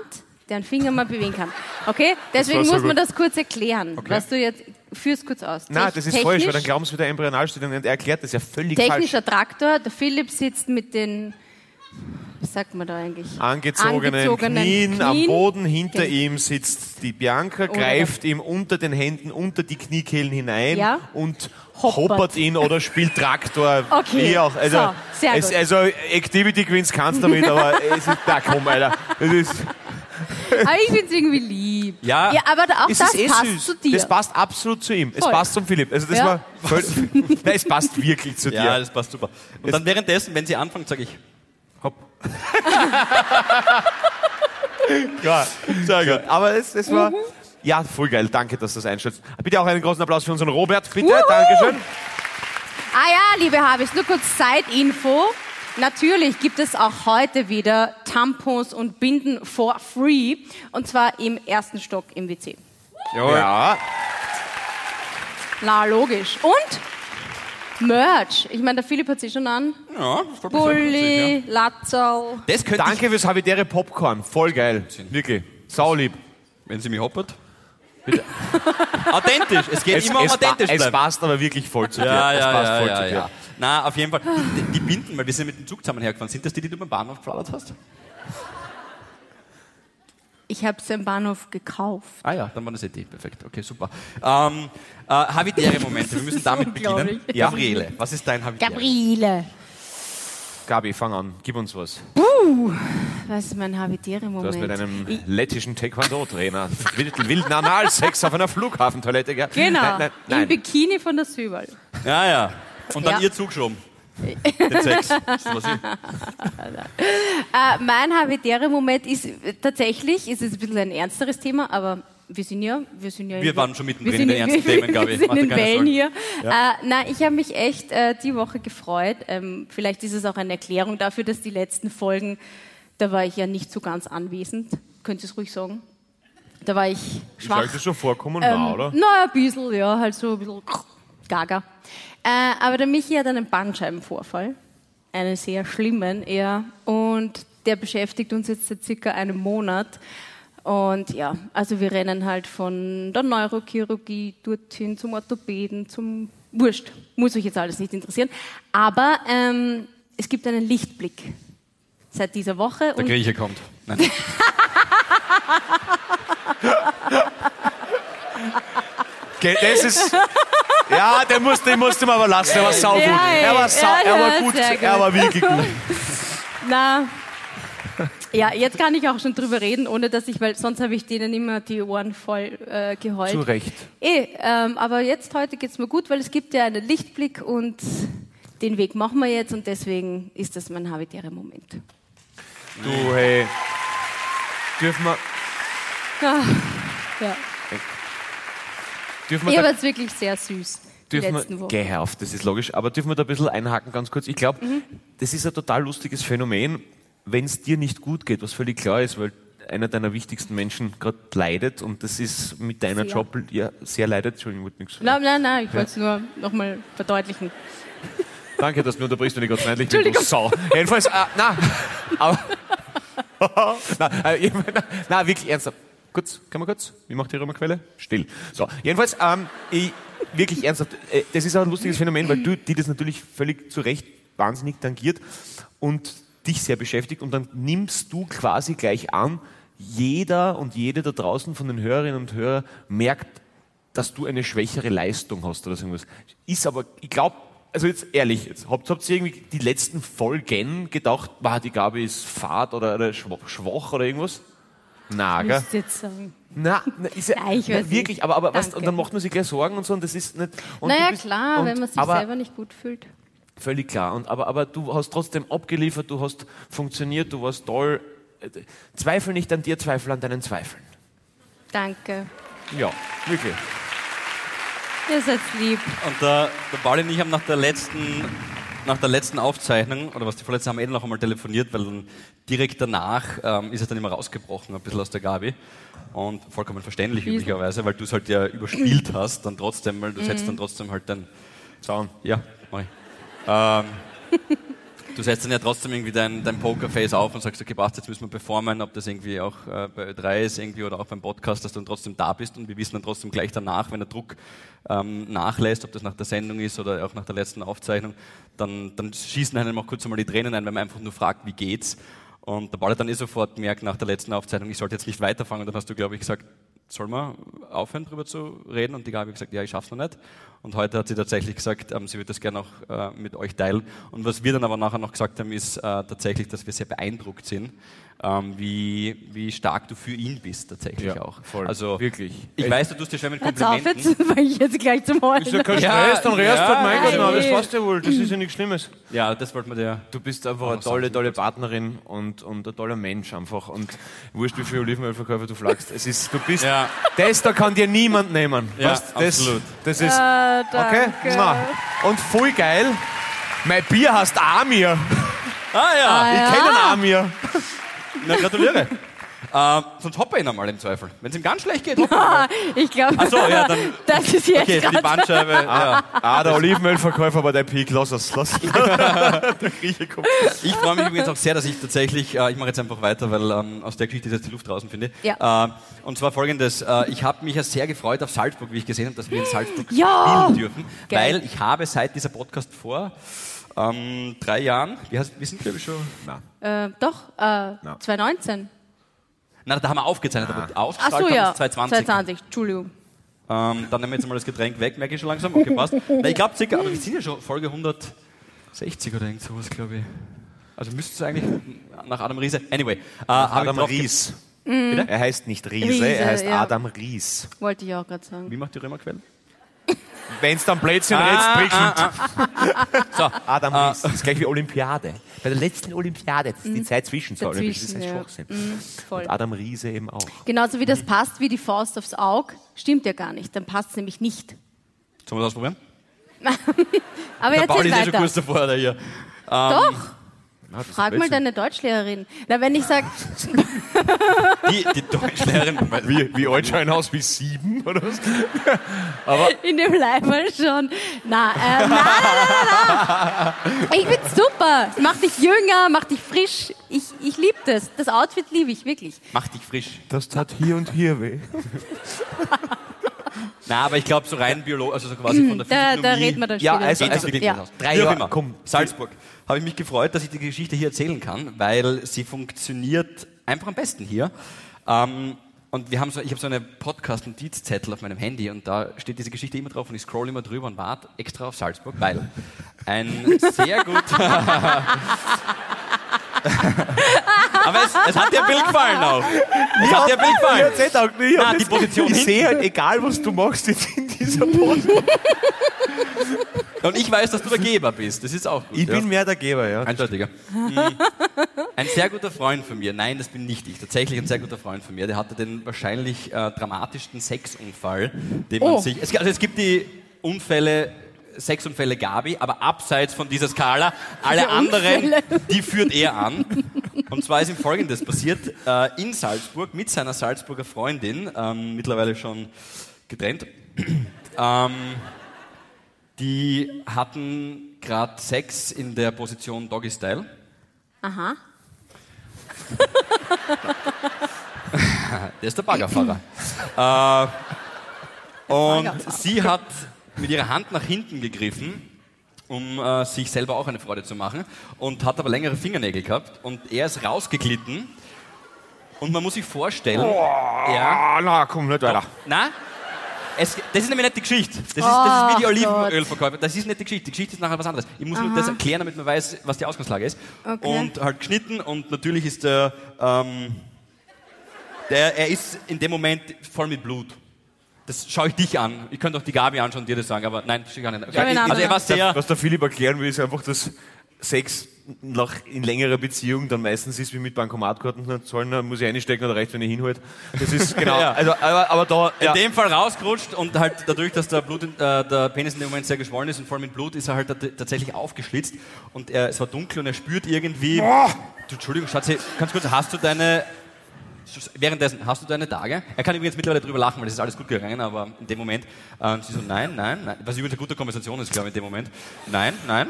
deren Finger man bewegen kann. Okay? Deswegen so muss man das kurz erklären. Was du jetzt, führ's kurz aus. Nein, das ist falsch, weil dann glauben sie wieder Embryonalstudien und er erklärt das ja völlig falsch. Technischer Traktor, der Philipp sitzt mit den, was sagt man da eigentlich? Angezogenen, Angezogenen Knien, am Knien. Boden, hinter Genau. ihm sitzt die Bianca, Oder greift ihm unter den Händen, unter die Kniekehlen hinein Ja. und Hoppert. hoppert ihn oder spielt Traktor, Okay, wie auch. Also, so, es, also Activity Queens kannst damit, aber es ist, na komm, Alter. Das ist, Aber ich finde es irgendwie lieb. Ja. ja aber auch es das eh passt süß. zu dir. Das passt absolut zu ihm. Es Voll. passt zum Philipp. Also das Ja. war voll, Nein, es passt wirklich zu Ja, dir. das passt super. Und dann währenddessen, wenn sie anfangen, sage ich, Hopp. ja, sehr gut. Aber es, es war, ja, voll geil. Danke, dass du das einschätzt. Bitte auch einen großen Applaus für unseren Robert, bitte. Dankeschön. Ah ja, liebe Habis, nur kurz Side-Info. Natürlich gibt es auch heute wieder Tampons und Binden for free. Und zwar im ersten Stock im WC. Ja, Na, logisch. Und Merch. Ich meine, der Philipp hat sich schon an. ja, das sehr, Bulli, Latzerl. Das könnte danke fürs habitäre Popcorn. Voll geil. Wirklich. Saulieb. wenn sie mich hoppert. authentisch. Es geht Es, immer um es, pa- authentisch es bleiben. passt aber wirklich voll zu dir. Ja, es ja, passt ja, voll ja, zu dir. Na, auf jeden Fall. Die, die Binden, weil wir sind mit dem Zug zusammen hergefahren. Sind das die, die du beim Bahnhof gefladert hast? Ich habe es im Bahnhof gekauft. Ah ja, dann war das eh die. Perfekt. Okay, super. Ähm, äh, habitäre Momente. Wir müssen damit beginnen. Gabriele, was ist dein habitäre? Gabriele. Gabi, fang an. Gib uns was. Was ist mein habitäre Du Moment? hast mit einem lettischen Taekwondo-Trainer wilden, wilden Analsex auf einer Flughafentoilette gehabt. Genau, Nein, nein, im nein. Bikini von der Süberl. Ja, ja. Und dann Ja. ihr Zug schon. Den Sex. Das ich- Äh, mein habitärer Moment ist äh, tatsächlich, ist es ein bisschen ein ernsteres Thema, aber wir sind ja, wir sind ja, Wir waren schon mittendrin in den ernsten Themen, Gabi. Wir sind in Wellen hier. Äh, nein, ich habe mich echt äh, die Woche gefreut. Ähm, vielleicht ist es auch eine Erklärung dafür, dass die letzten Folgen, da war ich ja nicht so ganz anwesend. Könnt ihr es ruhig sagen? Da war ich Ist schwach. euch das schon vorkommen? Ähm, Na, oder? Na, ein bisschen, ja, halt so ein bisschen gaga. Äh, aber der Michi hat einen Bandscheibenvorfall, einen sehr schlimmen eher, und der beschäftigt uns jetzt seit circa einem Monat. Und ja, also wir rennen halt von der Neurochirurgie dorthin zum Orthopäden, zum Wurscht. Muss euch jetzt alles nicht interessieren. Aber ähm, es gibt einen Lichtblick seit dieser Woche. Der Grieche kommt. Nein. Das ist. Ja, den musste, den musste man aber lassen. Er war saugut. Ja, er war, sau, ja, er war gut. Er war wirklich gut. Na, ja, jetzt kann ich auch schon drüber reden, ohne dass ich, weil sonst habe ich denen immer die Ohren voll äh, geheult. Zu Recht. Eh, ähm, aber jetzt heute geht's mir gut, weil es gibt ja einen Lichtblick und den Weg machen wir jetzt und deswegen ist das mein habitärer Moment. Du, hey. Dürfen wir. Ja. Dürfen Ich habe jetzt wirklich sehr süß dürfen wir, geh auf, das ist logisch, aber dürfen wir da ein bisschen einhaken, ganz kurz? Ich glaube, Mhm. das ist ein total lustiges Phänomen, wenn es dir nicht gut geht, was völlig klar ist, weil einer deiner wichtigsten Menschen gerade leidet und das ist mit deiner Sehr. Job ja, sehr leidet. Entschuldigung, ich nichts Nein, nein, nein, ich wollte es nur nochmal verdeutlichen. Danke, dass du mir unterbrichst, wenn ich gerade freundlich bin, du. Sau. Jedenfalls, äh, na, aber, na, äh, na, wirklich ernsthaft. Kurz, kann man kurz? Wie macht die Römerquelle? Still. So, jedenfalls, ähm, ich, wirklich ernsthaft, äh, das ist auch ein lustiges Phänomen, weil du, die das natürlich völlig zu Recht wahnsinnig tangiert und dich sehr beschäftigt und dann nimmst du quasi gleich an, jeder und jede da draußen von den Hörerinnen und Hörern merkt dass du eine schwächere Leistung hast oder so irgendwas. Ist aber, ich glaube, also jetzt ehrlich, jetzt, habt, habt ihr irgendwie die letzten Folgen gedacht, wow, die Gabi ist fad oder, oder schwach oder irgendwas? Na, gell? Jetzt sagen. Na, na, ist ja, Nein, ich na, weiß wirklich, nicht. aber, aber was, und dann macht man sich gleich Sorgen und so und das ist nicht. Und Naja, bist- klar, und, wenn man sich aber, selber nicht gut fühlt. Völlig klar. Und, aber, aber du hast trotzdem abgeliefert, du hast funktioniert, du warst toll. Zweifel nicht an dir, zweifel an deinen Zweifeln. Danke. Ja, wirklich. Ihr seid lieb. Und der, der Pauli und ich haben nach der letzten, nach der letzten Aufzeichnung, oder was die vorletzte, haben wir eh noch einmal telefoniert, weil dann direkt danach ähm, ist es dann immer rausgebrochen, ein bisschen aus der Gabi. Und vollkommen verständlich üblicherweise, weil du es halt ja überspielt hast, dann trotzdem, weil du setzt dann trotzdem halt dein, Zaun. ja, mach ich. Ähm, du setzt dann ja trotzdem irgendwie dein, dein Pokerface auf und sagst, okay, passt, jetzt müssen wir performen, ob das irgendwie auch äh, bei Ö3 ist irgendwie oder auch beim Podcast, dass du dann trotzdem da bist und wir wissen dann trotzdem gleich danach, wenn der Druck ähm, nachlässt, ob das nach der Sendung ist oder auch nach der letzten Aufzeichnung, dann, dann schießen einem auch kurz einmal die Tränen ein, wenn man einfach nur fragt, wie geht's. Und der Ball hat dann eh sofort gemerkt nach der letzten Aufzeichnung, ich sollte jetzt nicht weiterfangen. Und dann hast du, glaube ich, gesagt, soll man aufhören, darüber zu reden? Und die Gabi gesagt, ja, ich schaff's noch nicht. Und heute hat sie tatsächlich gesagt, ähm, sie würde das gerne auch äh, mit euch teilen. Und was wir dann aber nachher noch gesagt haben, ist äh, tatsächlich, dass wir sehr beeindruckt sind, ähm, wie, wie stark du für ihn bist, tatsächlich Ja, auch. voll. Also, Wirklich. Ich Echt. weiß, du tust dir schwer mit Hört's auf, Komplimenten. jetzt fange ich jetzt gleich zum Heulen. Ist ja kein Stress, dann redest du ja, halt, mein Gott, na, das nein. passt ja wohl, das ist ja nichts Schlimmes. Ja, das wollten wir dir. Du bist einfach eine tolle, tolle Partnerin und, und ein toller Mensch einfach. Und wurscht, wie viel Olivenölverkäufer du flagst. Es ist, du bist, Ja. das da kann dir niemand nehmen. Ja, Weißt, das, absolut. Das ist, Äh, okay? danke. Na. Und voll geil, mein Bier heißt Amir. Ah ja, Ich kenne Amir. na gratuliere. Äh, sonst hoppe ihn einmal im Zweifel. Wenn es ihm ganz schlecht geht, hoppe. Ich glaube, Ach so, ja, dann- das ist jetzt Okay, für die. Bandscheibe. Ja. Ah, der Olivenölverkäufer war der Peak. Lass es, lass es. der Grieche kommt. Ich freue mich übrigens auch sehr, dass ich tatsächlich, äh, ich mache jetzt einfach weiter, weil ähm, aus der Geschichte ist jetzt die Luft draußen, finde ich. Ja. Äh, und zwar folgendes, äh, ich habe mich ja sehr gefreut auf Salzburg, wie ich gesehen habe, dass wir in Salzburg Ja! spielen dürfen, Geil. weil ich habe seit dieser Podcast vor ähm, drei Jahren, wie heißt, wir sind glaube ich schon, Äh, doch, äh, 2019. na, da haben wir aufgezeichnet, aber Ach ausgestrahlt so, ja. wir 2020. 2020, Entschuldigung. Ähm, dann nehmen wir jetzt mal das Getränk weg, merke ich schon langsam. Okay, passt. Na, ich glaube circa, aber wir sind ja schon Folge 160 oder irgend sowas, glaube ich. Also müsste es eigentlich nach Adam Riese. Anyway, äh, Adam Ries. Mhm. Er heißt nicht Riese, Riese, er heißt ja. Adam Ries. Wollte ich auch gerade sagen. Wie macht die Römerquelle? Wenn es dann Blödsinn Ah, redst, prickelnd. So, Adam Ries. Das ist gleich wie Olympiade. Bei der letzten Olympiade, das ist die Zeit zwischen zwei Olympischen, das ist ja. Schwachsinn. Mhm. Und Adam Riese eben auch. Genauso wie das passt wie die Faust aufs Auge, stimmt ja gar nicht. Dann passt es nämlich nicht. sollen wir das ausprobieren? Aber Der Pauli erzähl ist ja schon kurz davor, der hier. Doch, Ah, ist frag mal deine Deutschlehrerin. Na, wenn ich sage, Die, die Deutschlehrerin. Wie, wie alt schauen aus? Wie sieben oder was? in dem Leiberl schon. Na, äh, nein, nein, nein, nein. Ich find's super. Es macht dich jünger, macht dich frisch. Ich, ich liebe das. Das Outfit liebe ich wirklich. Mach dich frisch. Das tat hier und hier weh. Na, aber ich glaube, so rein biologisch, also so quasi von der Da, Physiognomie. da reden wir dann Ja, später. also- Geht also- ja. Drei Jahre, immer. komm. Salzburg. Habe ich mich gefreut, dass ich die Geschichte hier erzählen kann, weil sie funktioniert einfach am besten hier. Ähm, und wir haben so, ich habe so eine Podcast-Notizzettel auf meinem Handy und da steht diese Geschichte immer drauf und ich scroll immer drüber und warte extra auf Salzburg, weil ein sehr guter. Aber es, es hat dir ein Bild gefallen auch. Es hat dir ein Bild gefallen. Ich, erzähl auch nicht, ich, Na, die Position ich sehe halt, egal was du machst jetzt in dieser Pose. Und ich weiß, dass du der Geber bist. Das ist auch gut. Ich ja. bin mehr der Geber, ja. Eindeutiger. Ein sehr guter Freund von mir, nein, das bin nicht ich, tatsächlich ein sehr guter Freund von mir, der hatte den wahrscheinlich äh, dramatischsten Sexunfall, den man Oh. sich. Es, also es gibt die Unfälle, Sexunfälle Gabi, aber abseits von dieser Skala, alle anderen, die führt er an. Und zwar ist ihm Folgendes passiert, äh, in Salzburg mit seiner Salzburger Freundin, ähm, mittlerweile schon getrennt. ähm, die hatten gerade Sex in der Position Doggy Style. Aha. Der ist der Baggerfahrer. äh, und sie hat mit ihrer Hand nach hinten gegriffen, um äh, sich selber auch eine Freude zu machen, und hat aber längere Fingernägel gehabt. Und er ist rausgeglitten. Und man muss sich vorstellen, ja, Ah, na, komm, nicht weiter. na, es, das ist nämlich nicht die Geschichte. Das ist, das ist wie die Oh Olivenölverkäufer. Das ist nicht die Geschichte. Die Geschichte ist nachher was anderes. Ich muss nur das erklären, damit man weiß, was die Ausgangslage ist. Okay. Und halt geschnitten und natürlich ist der, ähm, der, er ist in dem Moment voll mit Blut. Das schaue ich dich an. Ich könnte auch die Gabi anschauen und dir das sagen, aber nein, das gar nicht. Schau ihn an, Also er war sehr, Was der Philipp erklären will, ist einfach, dass Sex nach, in längerer Beziehung dann meistens ist wie mit Bankomatkarten zahlen, dann muss ich einstecken oder reicht, wenn ich hinhalte. Das ist genau, Ja. also, aber, aber da, in ja. dem Fall rausgerutscht und halt dadurch, dass der, Blut, in- äh, der Penis in dem Moment sehr geschwollen ist und voll mit Blut, ist er halt tat- tatsächlich aufgeschlitzt und er, es war dunkel und er spürt irgendwie. Du, Entschuldigung, Schatzi, ganz kurz, hast du deine. Währenddessen, hast du deine Tage? Er kann übrigens mittlerweile drüber lachen, weil das ist alles gut gegangen, aber in dem Moment, ähm, sie so, nein, nein, nein, was übrigens eine gute Konversation ist, glaube ich, in dem Moment. Nein, nein.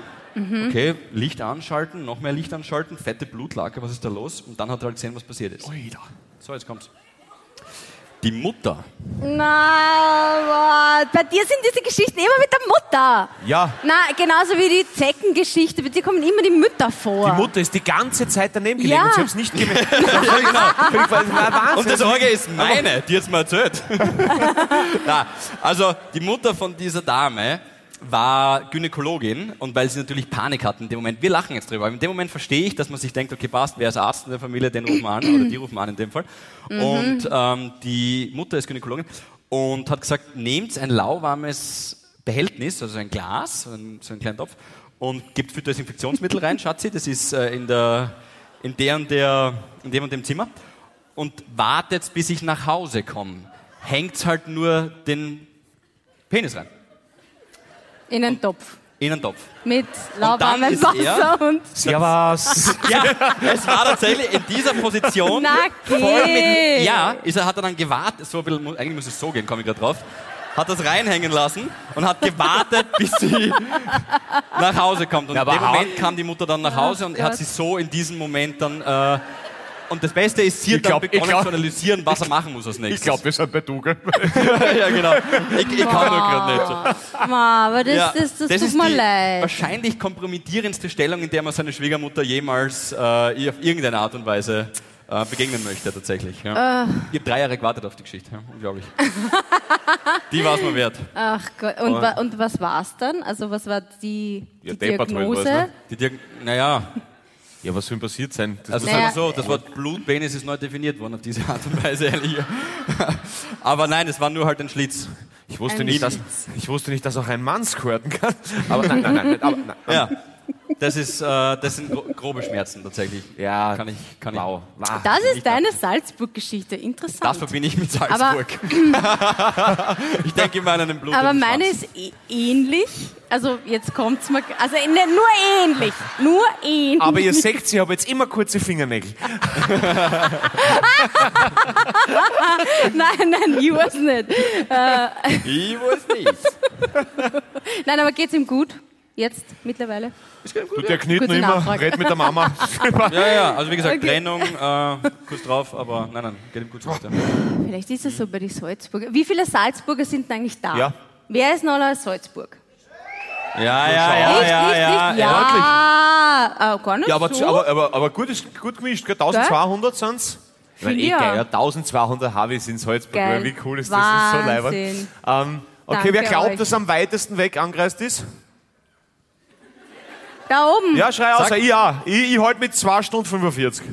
Okay, Licht anschalten, noch mehr Licht anschalten, fette Blutlake, was ist da los? Und dann hat er halt gesehen, was passiert ist. So, jetzt kommt's. Die Mutter Na, bei dir sind diese Geschichten immer mit der Mutter. ja, Na, genauso wie die Zeckengeschichte. Bei dir kommen immer die Mütter vor. die Mutter ist die ganze Zeit daneben gelegen Ja. und ich habe es nicht gemerkt. War Wahnsinn. Und das Orge ist meine, die jetzt mal erzählt. Na, also die Mutter von dieser Dame war Gynäkologin und weil sie natürlich Panik hatten in dem Moment, wir lachen jetzt drüber, aber in dem Moment verstehe ich, dass man sich denkt, okay, passt, wer ist Arzt in der Familie, den rufen wir an, oder die rufen wir an in dem Fall. Und ähm, die Mutter ist Gynäkologin und hat gesagt, nehmt ein lauwarmes Behältnis, also ein Glas, so ein, so einen kleinen Topf, und gebt für Desinfektionsmittel rein, Schatzi, das ist äh, in, der, in, der und der, in dem und dem Zimmer und wartet, bis ich nach Hause komme. Hängt halt nur den Penis rein. In einen Topf. In einen Topf. Mit lauwarmem ist er- Wasser und... Servus. Ja, es war tatsächlich in dieser Position. Na, voll geh. mit, ja, ist er, hat er dann gewartet, so ein bisschen, eigentlich muss es so gehen, komme ich gerade drauf. Hat das reinhängen lassen und hat gewartet, bis sie nach Hause kommt. Und Ja, in aber dem Moment kam die Mutter dann nach Hause und er hat sie so in diesem Moment dann. Äh, und das Beste ist, sie hat dann glaub- ich begonnen glaub- zu analysieren, was er machen muss als nächstes. Ich glaube, wir sind bei Dougal. ja, genau. Ich, ich kann nur gerade nicht. So. Ma, aber das, Ja, das, das, tut ist mir die leid. wahrscheinlich kompromittierendste Stellung, in der man seine Schwiegermutter jemals äh, auf irgendeine Art und Weise äh, begegnen möchte, tatsächlich. Ja. Ich habe drei Jahre gewartet auf die Geschichte. Ja, unglaublich. die war es mir wert. Ach Gott. Und, wa und was war's dann? Also was war die, Ja, die halt Diagnose? was, ne? Die Diag naja, Ja, was soll denn passiert sein? Das also Naja. so, das Wort Blutpenis ist neu definiert worden auf diese Art und Weise, ehrlich. Aber nein, es war nur halt ein Schlitz. ich, wusste Ein nicht, dass, Schlitz. ich wusste nicht, dass auch ein Mann squirten kann. Aber nein, nein, nein. nein aber, nein. Ja. Das, ist, äh, das sind gro grobe Schmerzen tatsächlich. Ja, Kann ich, kann wow. ich. wow. Das ist deine Salzburg-Geschichte. Interessant. Das verbinde ich mit Salzburg. ich denke immer an einen Blut. Aber meine ist ähnlich. Also jetzt kommt's mal. Also ne, nur ähnlich. Nur ähnlich. Aber ihr seht, ich habe jetzt immer kurze Fingernägel. nein, nein, ich weiß nicht. Ich weiß nicht. Nein, aber geht's ihm gut? Jetzt mittlerweile? Tut der Kniet noch immer, Nachfrage. red mit der Mama. Ja, ja, also wie gesagt, Okay. Trennung, äh, kurz drauf, aber nein, nein, geht ihm gut weiter. Vielleicht ist es so bei den Salzburger. Wie viele Salzburger sind denn eigentlich da? Ja. Wer ist noch aus Salzburg? Ja, ja, ja, nicht, ja, nicht, ja, nicht. ja. Ja, ah, gar nicht Ja, aber, so. aber, aber, aber gut, ist gut gemischt. gell? 1200 sind es. Ich meine, eh Ja. geil, ja, 1200 Harveys in Salzburg. Geil. Wie cool ist das? Das ist so Wahnsinn. leibend. Ähm, okay, Danke wer glaubt, euch. dass am weitesten weg angereist ist? Da oben. Ja, schrei aus. Ich ja. Ich, ich halte mit 2 Stunden 45.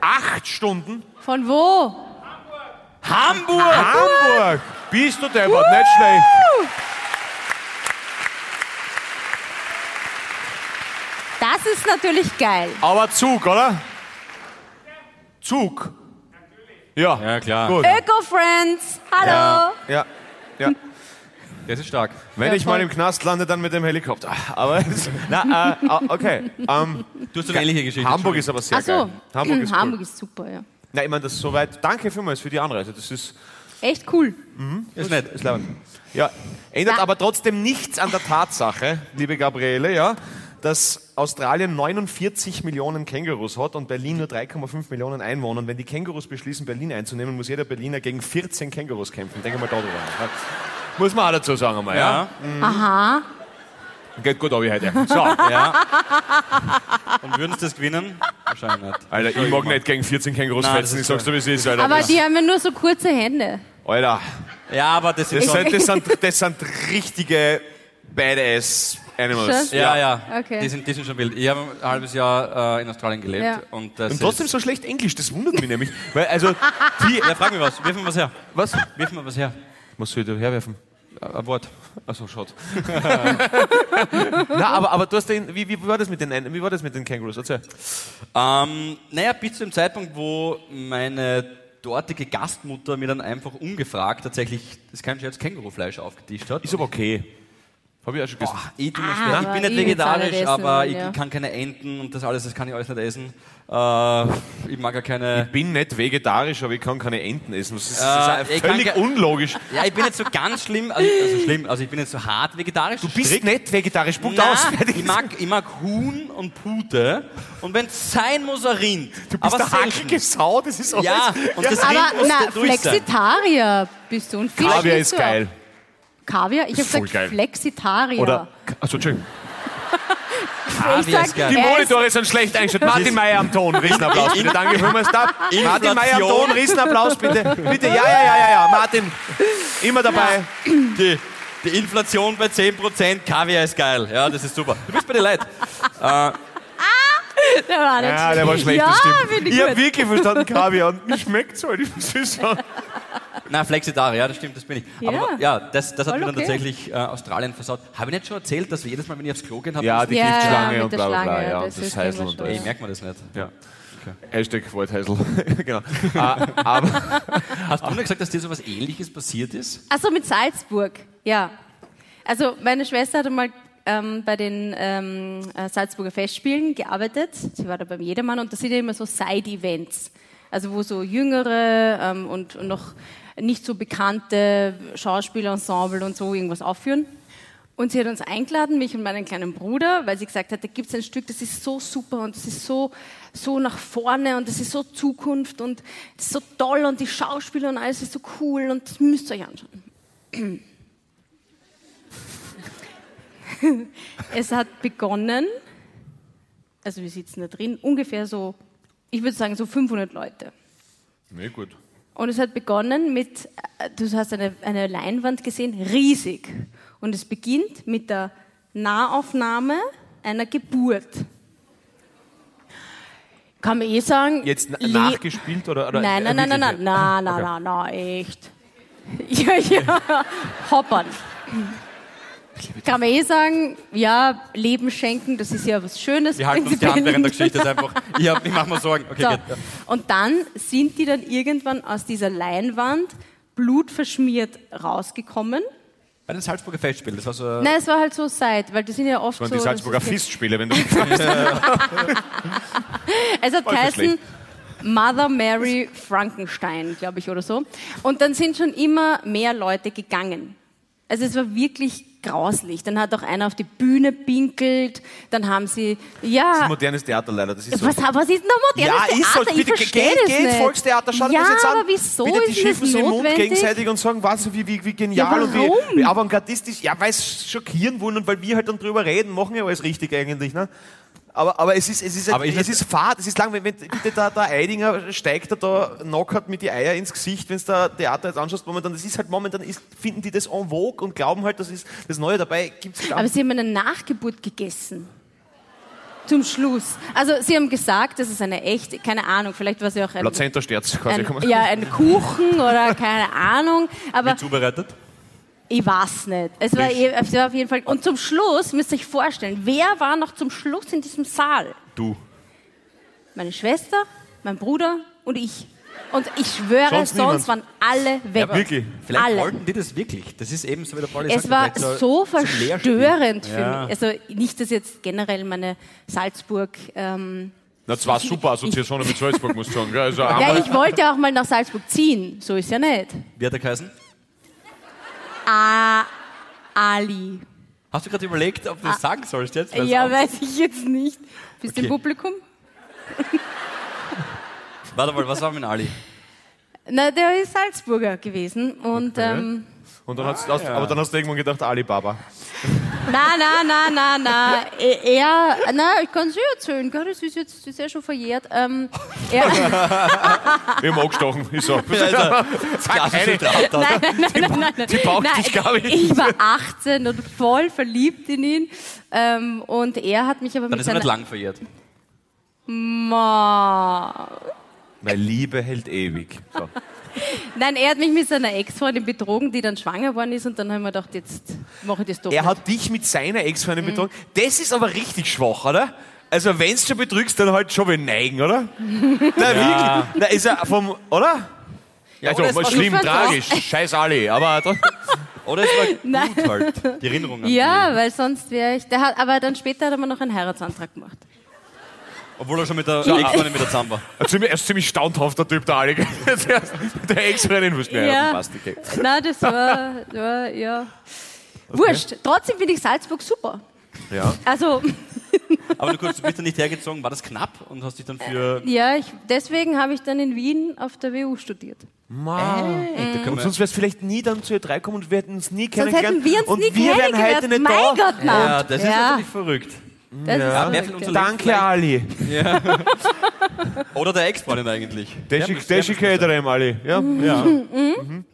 Acht Stunden? Von wo? Hamburg! Hamburg! Bist du deppert, nicht schlecht. Das ist natürlich geil. Aber Zug, oder? Zug. Ja. Ja, klar. Gut. Öko-Friends, hallo. Ja, ja. Das ist stark. Wenn Ja, ich mal voll. im Knast lande, dann mit dem Helikopter. Aber, na, äh, ah, okay. Ähm, Du hast eine ähnliche Geschichte. Hamburg ist aber sehr Ach so, geil. Hamburg ist cool. Hamburg ist super, ja. Na, ich meine, das ist soweit. Danke vielmals für die Anreise. Das ist, Echt cool. Ist nett. ist leibend. Ja, ändert Ja. aber trotzdem nichts an der Tatsache, liebe Gabriele, ja, dass Australien 49 Millionen Kängurus hat und Berlin nur 3,5 Millionen Einwohner. Und wenn die Kängurus beschließen, Berlin einzunehmen, muss jeder Berliner gegen 14 Kängurus kämpfen. Denke mal darüber. Muss man auch dazu sagen einmal, ja? Ja, Aha. Geht gut, aber heute. So, ja. Und würden sie das gewinnen? Wahrscheinlich nicht. Alter, ich mag nicht gegen 14 Kängurus Nein, das fetzen, ist ich sag's dir, wie es ist, Alter. Aber die haben ja nur so kurze Hände. Alter, Ja, aber das ist das schon... sind, das, sind, das sind richtige Badass Animals. Schon? Ja, ja, Okay. die, sind, die sind schon wild. Ich habe ein halbes Jahr äh, in Australien gelebt Ja. und das Und trotzdem ist, so schlecht Englisch, das wundert mich nämlich. Weil, also, die, Ja, frag mich was. Wirf mir was her. was? Wirf mir was her. Was soll ich da herwerfen? Ein Wort. Achso, schaut. Na, aber, aber du hast den, wie, wie, war das mit den, wie war das mit den Kängurus? Erzähl. Ähm, naja, bis zu dem Zeitpunkt, wo meine dortige Gastmutter mir dann einfach ungefragt tatsächlich, das kann ich jetzt Kängurufleisch aufgetischt hat. Ist aber okay. Hab ich auch schon gegessen. Boah, ich, Ah, ich bin nicht ich auch vegetarisch, nicht essen, aber ich, ja. kann keine Enten und das alles, das kann ich alles nicht essen. Äh, ich mag ja keine. Ich bin nicht vegetarisch, aber ich kann keine Enten essen. Das ist, Äh, das ist kann völlig unlogisch. Ja, ich bin nicht so ganz schlimm, also, also schlimm, also ich bin nicht so hart vegetarisch. Du bist strikt. nicht vegetarisch. Punkt Na, aus. Ich mag, ich mag Huhn und Pute und wenn es sein muss, ein Rind. du bist aber der selten. hackige Sau, das ist alles. Ja, und das Rind Aber muss na, durch sein. Flexitarier bist du und Fisch Kaviar ist auch. geil. Kaviar? Ich habe gesagt geil. Flexitarier. Oder, achso, Entschuldigung. ich Kaviar sag, ist geil. Die ist- Monitore sind schlecht eingestellt. Martin Meyer am Ton, Riesenapplaus bitte. Danke vielmals. Da. Martin Meyer am Ton, Riesenapplaus bitte. Bitte, ja, ja, ja, ja, ja. Martin, immer dabei. Die, die Inflation bei 10%, Kaviar ist geil. Ja, das ist super. Du bist bei den Leuten. Der war nicht Ja, der war schlecht, ja, finde ich Ich habe wirklich verstanden Kaviar und mir schmeckt so, ich muss es sagen. Na, Flexitarier, ja, das stimmt, das bin ich. Ja. Aber ja, das, das hat Voll mir dann okay. tatsächlich äh, Australien versaut. Habe ich nicht schon erzählt, dass wir jedes Mal, wenn ich aufs Klo gehen habe, Ja, die Ja, Giftschlange und bla bla bla. Ja, das das ist Heisel immer und schon. Ey, alles. merkt man das nicht. Ja. Hashtag Waldheisel. genau. Ah, aber Hast du mir gesagt, dass dir so was ähnliches passiert ist? Achso, mit Salzburg, ja. Also meine Schwester hatte mal ähm, bei den ähm, äh, Salzburger Festspielen gearbeitet. Sie war da beim Jedermann und das sind ja immer so Side-Events. Also wo so jüngere ähm, und, noch nicht so bekannte Schauspielensemble und so irgendwas aufführen. Und sie hat uns eingeladen, mich und meinen kleinen Bruder, weil sie gesagt hat, da gibt es ein Stück, das ist so super und das ist so, so nach vorne und das ist so Zukunft und das ist so toll und die Schauspieler und alles ist so cool und das müsst ihr euch anschauen. es hat begonnen, also wir sitzen da drin, ungefähr so, ich würde sagen so 500 Leute. Nee, gut. Und es hat begonnen mit, äh, du hast eine, eine Leinwand gesehen, riesig. Und es beginnt mit der Nahaufnahme einer Geburt. Kann man eh sagen. Jetzt nachgespielt oder? oder Nein, nein, nein, nein, nein, nein, nein, nein, nein, echt. Ja, ja, hoppern. Kann man eh sagen, ja, Leben schenken, das ist ja was Schönes. Wir halten uns die Hand während der Geschichte. Ist einfach, ich, hab, ich mach mir Sorgen. Okay, So. geht. Ja. Und dann sind die dann irgendwann aus dieser Leinwand blutverschmiert rausgekommen. Bei den Salzburger Festspielen, das war so... Nein, es war halt so Side, weil die sind ja oft Das so. waren die Salzburger Fistspiele, wenn du Es hat geheißen. Mother Mary Frankenstein, glaube ich, oder so. Und dann sind schon immer mehr Leute gegangen. Also es war wirklich grauslich. Dann hat auch einer auf die Bühne pinkelt, dann haben sie, ja, modernes Theater leider. Das ist so. was, was ist denn Ja, modernes ist so. Theater? Ich Bitte verstehe geht, das geht, nicht. Volkstheater, schaut ja, euch das jetzt an. aber wieso Bitte, die ist das sich im Mund gegenseitig und sagen, was, wie, wie, wie genial Ja, und wie, wie avantgardistisch. Ja, weil es schockieren wollen und weil wir halt dann drüber reden, machen ja alles richtig eigentlich. Ne? Aber, aber es ist, es ist, Aber es ist ist, es- fad, es ist lang, wenn, wenn bitte der, der Eidinger steigt da, da knockert mit die Eier ins Gesicht, wenn du da Theater jetzt anschaust, momentan, das ist halt momentan, ist, finden die das en vogue und glauben halt, das ist das Neue dabei, gibt's halt Aber sie haben eine Nachgeburt gegessen. Zum Schluss. Also sie haben gesagt, das ist eine echte, keine Ahnung, vielleicht war es ja auch ein, Plazenta-Sterz quasi. ein, ja, ein Kuchen oder keine Ahnung. Aber Wie zubereitet? Ich weiß nicht. Es war, eh- es war auf jeden Fall. Und zum Schluss müsst ihr euch vorstellen, wer war noch zum Schluss in diesem Saal? Du. Meine Schwester, mein Bruder und ich. Und ich schwöre, Sonst sonst, waren alle weg. Ja, wirklich. Vielleicht alle. wollten die das wirklich. Das ist eben so, wie der Pauli Es sagt, war so Lehrspiel. verstörend für Ja. mich. Also nicht, dass jetzt generell meine Salzburg. Ähm, Na, zwar super Assoziationen mit Salzburg, muss ich sagen. Also ja, ich wollte auch mal nach Salzburg ziehen. So ist ja nicht. Wie hat er geheißen? Ali. Hast du gerade überlegt, ob du das sagen sollst jetzt? Weil's Ja, weiß ich jetzt nicht. Bist du im Okay. Publikum? Warte mal, was war mit Ali? Na, der ist Salzburger gewesen und ähm, Und dann hast, hast, Aber dann hast du irgendwann gedacht, Alibaba. na, na, na, na, na, er, na, ich kann es dir erzählen, gell, das ist jetzt das ist ja schon verjährt. Ähm, er, Wir haben angestochen. Ich so. Klassische Straftat. nein, nein, nein, nein, nein, nein. die braucht nein, dich gar nicht. Ich war 18 und voll verliebt in ihn ähm, und er hat mich aber Dann mit ist er nicht lang verjährt. Ma. Weil Liebe hält ewig. So. Nein, er hat mich mit seiner Ex-Freundin betrogen, die dann schwanger geworden ist und dann haben wir gedacht, jetzt mache ich das doch. Er nicht. hat dich mit seiner Ex-Freundin betrogen. Das ist aber richtig schwach, oder? Also wenn du schon betrügst, dann halt schon wie neigen, oder? Na wirklich. Na, ist er vom, oder? Ja, also, oder schlimm, tragisch, scheiß alle, aber Oder es war Nein. gut halt. Die Erinnerung an Ja, weil sonst wäre ich. Der hat, aber dann später hat er mir noch einen Heiratsantrag gemacht. Obwohl er schon mit der Ex-Freundin mit der zusammen war. ziemlich, er ist ein ziemlich staunhafter Typ, der Ali. der Ex-Freundin wusste mir, Ja. ja, passt, okay. Nein, das war, war ja. Wurscht. Trotzdem finde ich Salzburg super. Ja. Also, Aber du, kurz, du bist dann nicht hergezogen, war das knapp und hast dich dann für... ja, ich, deswegen habe ich dann in Wien auf der WU studiert. Man. können Und wir- sonst wärst du vielleicht nie dann zu ihr 3 kommen und wir hätten uns nie Sonst kennengelernt. hätten wir uns und nie wir wären heute kennengelernt. nicht Mein da. Gott, nein. Ja, das ist Ja. natürlich verrückt. Das ist wer verrückt, ja. Danke, Ali. Oder der Ex-Freundin eigentlich. Der Der der Ali. Ja? Ja.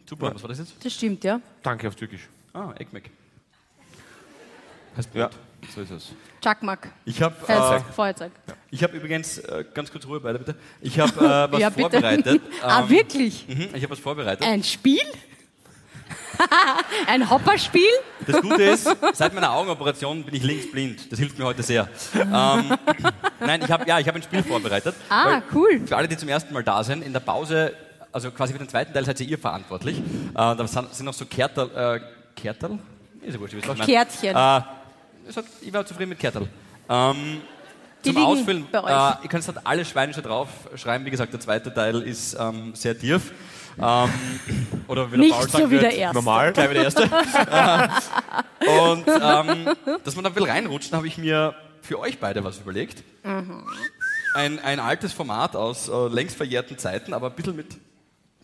Super, was war das jetzt? Das stimmt, ja. Danke auf Türkisch. Ah, Ekmek. Heißt Ja. gut. So ist es. Chakmak. Ich habe Feuerzeug. äh, Feuerzeug. ich hab übrigens, äh, ganz kurz Ruhe beide bitte, ich habe äh, was Ja, bitte. vorbereitet. ah, Ähm, wirklich? mhm, ich habe was vorbereitet. Ein Spiel? Ein Hopperspiel? Das Gute ist, seit meiner Augenoperation bin ich linksblind. Das hilft mir heute sehr. Ähm, nein, ich habe ja, ich habe ein Spiel vorbereitet. Ah, cool. Für alle, die zum ersten Mal da sind, in der Pause, also quasi für den zweiten Teil seid ihr verantwortlich. Äh, da sind noch so Kertel, äh, Kertel? Ist ja wurscht, ich. Kärtchen. Äh, es ich war zufrieden mit Kertel. Ähm, Die zum Ausfüllen, bei euch. Äh, ihr könnt halt alle Schweinische draufschreiben. Wie gesagt, der zweite Teil ist ähm, sehr tief. Ähm, oder wie der Nicht Paul so sagen wie der wird, erste. Normal. gleich wie der erste. Und ähm, dass man da will reinrutschen, habe ich mir für euch beide was überlegt. Ein, ein altes Format aus äh, längst verjährten Zeiten, aber ein bisschen mit,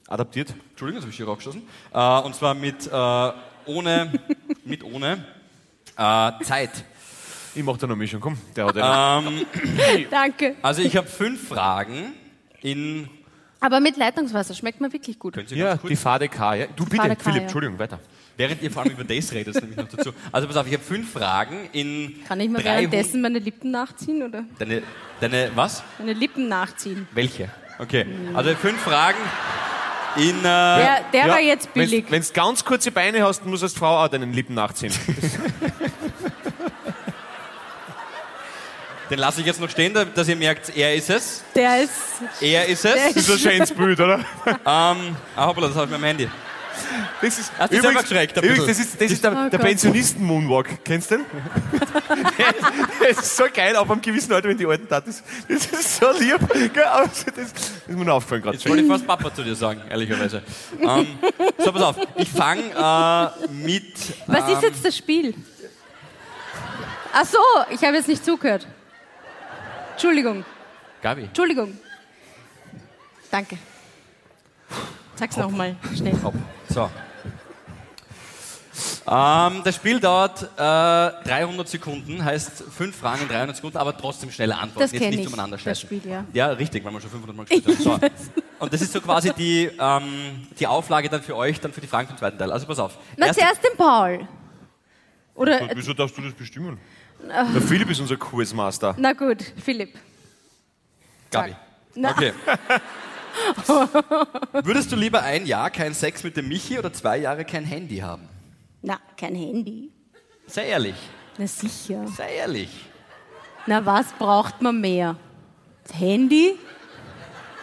Adaptiert. Entschuldigung, das habe ich hier rausgeschossen, äh, und zwar mit äh, ohne, mit ohne äh, Zeit. Ich mach da noch Mischung, komm. Der hat Ähm, Danke. also ich habe fünf Fragen in, Aber mit Leitungswasser schmeckt man wirklich gut. können Sie ja, die Fade K. Ja. Du bitte, Fade K, Philipp, ja. Entschuldigung, weiter. Während ihr vor allem über das redet, nämlich noch dazu. Also pass auf, ich habe fünf Fragen in Kann ich mir 300 währenddessen meine Lippen nachziehen oder Deine, deine, was? meine Lippen nachziehen? Welche? Okay, also fünf Fragen in... Äh, Der, der war jetzt billig. Wenn du ganz kurze Beine hast, du als Frau auch deinen Lippen nachziehen. Den lasse ich jetzt noch stehen, da- dass ihr merkt, er ist es. Der ist. Er ist es. Das ist ein schönes Bild, oder? Ähm, ah, hoppla, das habe ich mit meinem Handy. Das ist, Hast selber geschreckt, ein übrigens, das ist, das ist der, Oh der. Pensionisten-Moonwalk. Kennst du den? das ist so geil, ab einem gewissen Alter, wenn die Alten tat. Das, das ist so lieb. Das, ist mir noch aufgefallen gerade. Jetzt wollte ich fast Papa zu dir sagen, ehrlicherweise. Ähm, so, pass auf. Ich fange äh, mit... Was ähm, ist jetzt das Spiel? Ach so, ich habe jetzt nicht zugehört. Entschuldigung, Gabi. Entschuldigung. Danke. Sag's nochmal, schnell. Hopp. So. Ähm, das Spiel dauert äh, 300 Sekunden, heißt fünf Fragen in 300 Sekunden, aber trotzdem schnelle Antworten. Das jetzt nicht ich, umeinander das scheißen. Spiel, ja. Ja, richtig, weil wir schon 500 Mal gespielt haben. So. Und das ist so quasi die, ähm, die Auflage dann für euch, dann für die Fragen vom zweiten Teil. Also pass auf. Na, Erste- zuerst den Paul. Oder, Wieso darfst du das bestimmen? Der Philipp ist unser Quizmaster. na gut, Philipp. Gabi. Na. Okay. Würdest du lieber ein Jahr keinen Sex mit dem Michi oder zwei Jahre kein Handy haben? Na, kein Handy. Sei ehrlich. Na sicher. Sei ehrlich. Na, was braucht man mehr? Das Handy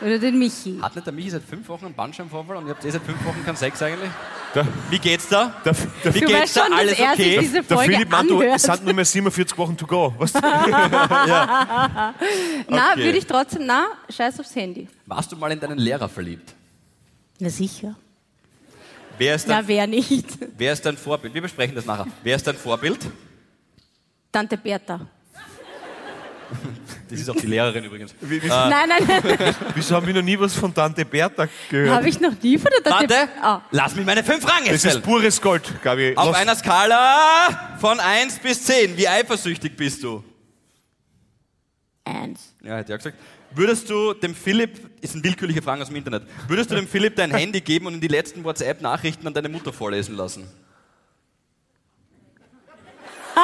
oder den Michi? Hat nicht der Michi seit fünf Wochen einen Bandscheibenvorfall und ihr habt eh seit fünf Wochen keinen Sex eigentlich? Der, Wie geht's da? der, der, Wie Du geht's weißt da? schon, dass Alles sich okay? der Philipp meint, du, es sind nur mehr 47 Wochen to go. Was? Na, Okay. würde ich trotzdem, na, scheiß aufs Handy. Warst du mal in deinen Lehrer verliebt? Na sicher. Wer ist, dein, Na, wer nicht? wer ist dein Vorbild? Wir besprechen das nachher. Wer ist dein Vorbild? Tante Bertha. Das ist auch die Lehrerin übrigens. Wie, wie, Nein, nein, nein. wieso haben wir noch nie was von Tante Bertha gehört? Habe ich noch nie von der Tante... Warte, Ah. lass mich meine fünf Fragen das ist stellen. pures Gold, Gabi. Auf Lass- einer Skala von 1 bis 10, wie eifersüchtig bist du? Eins. Ja, hätte ich auch gesagt. Würdest du dem Philipp, ist eine willkürliche Frage aus dem Internet, würdest du dem Philipp dein Handy geben und in die letzten WhatsApp-Nachrichten an deine Mutter vorlesen lassen?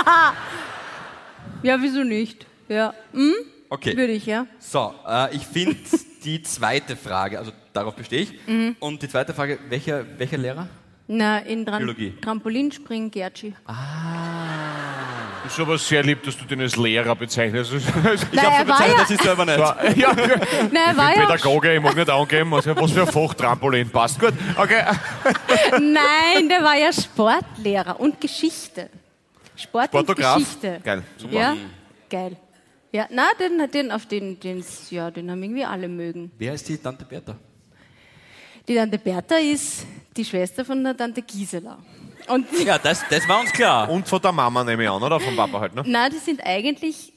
Ja, wieso nicht? Ja. Hm? Okay. Würde ich, ja. So, äh, ich finde die zweite Frage, also darauf bestehe ich. Mhm. Und die zweite Frage, welcher, welcher Lehrer? Na, in Tran Biologie. Trampolinspringen, Gertschi. ist aber sehr lieb, dass du den als Lehrer bezeichnest. Ich Na, habe er war bezeichnet, ja- das ist selber nicht. ja, Na, er war ja Pädagoge, ich mag nicht angeben, also was für ein Fachtrampolin passt. Gut, okay. Nein, der war ja Sportlehrer und Geschichte. Sport Sportograf. und Geschichte. Geil, super. Ja, geil. Ja, na, den, den, auf den, den, ja, den haben irgendwie alle mögen. Wer ist die Tante Bertha? Die Tante Bertha ist die Schwester von der Tante Gisela. Und Ja, das, das war uns klar. Und von der Mama nehme ich an, oder? Vom Papa halt, ne? na, die sind eigentlich,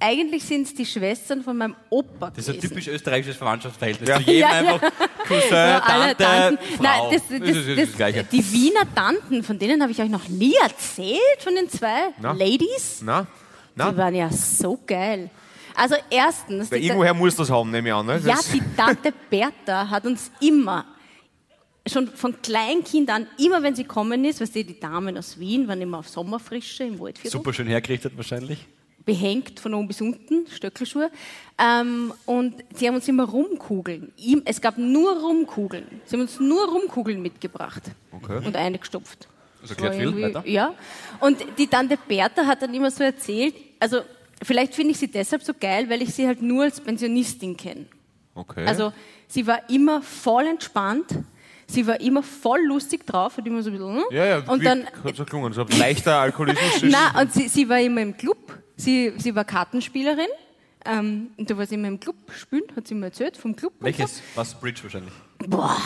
eigentlich sind es die Schwestern von meinem Opa Das ist ein gewesen. typisch österreichisches Verwandtschaftsverhältnis. Ja. Zu jedem Ja, ja. einfach Cousin, Ja, alle Tante, Tanten. Frau. Nein, das, das, Das ist- das ist das Gleiche. die Wiener Tanten, von denen habe ich euch noch nie erzählt, von den zwei Na? Ladies. Na? Na? Die waren ja so geil. Also erstens, Weil irgendwoher muss das haben, nehme ich an. Ne? ja, die Tante Bertha hat uns immer, schon von Kleinkind an, immer wenn sie kommen ist, weißt du, die Damen aus Wien waren immer auf Sommerfrische im Waldviertel, Super schön hergerichtet wahrscheinlich. behängt von oben bis unten, Stöckelschuhe. Ähm, und sie haben uns immer Rumkugeln. Es gab nur Rumkugeln. Sie haben uns nur Rumkugeln mitgebracht Okay. und eingestopft. Das war erklärt viel. Weiter. Ja. Und die Tante Bertha hat dann immer so erzählt, also vielleicht finde ich sie deshalb so geil, weil ich sie halt nur als Pensionistin kenne. Okay. Also sie war immer voll entspannt, sie war immer voll lustig drauf, hat immer so ein bisschen. hm? ja, ja, und wie, dann, hat so gelungen. So ein leichter Alkoholismus. na, und sie, sie war immer im Club, sie, sie war Kartenspielerin. Ähm, und da war sie immer im Club spielen, hat sie mir erzählt, vom Club. Welches? Was? Bridge wahrscheinlich. So. Boah,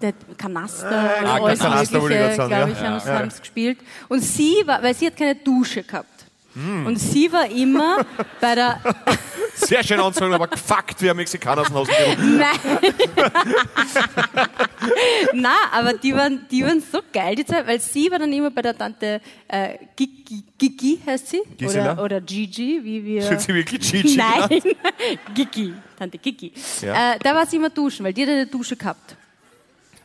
der Kanaster, Ah, alles Kanaster wollte ich Mögliche, glaube ja. ich, haben sie gespielt. Und sie war, weil sie hat keine Dusche gehabt. Hm. Und sie war immer bei der, Sehr schön anzuhören, aber gefuckt wie ein Mexikaner aus dem Haus. Nein. Nein, aber die waren, die waren so geil, die Zeit, weil sie war dann immer bei der Tante äh, Gigi, Gigi heißt sie? Gisela? Oder, oder Gigi, wie wir. Sind sie wirklich Gigi? Nein, Gigi, Tante Gigi. Ja. Äh, da war sie immer duschen, weil die hat eine Dusche gehabt.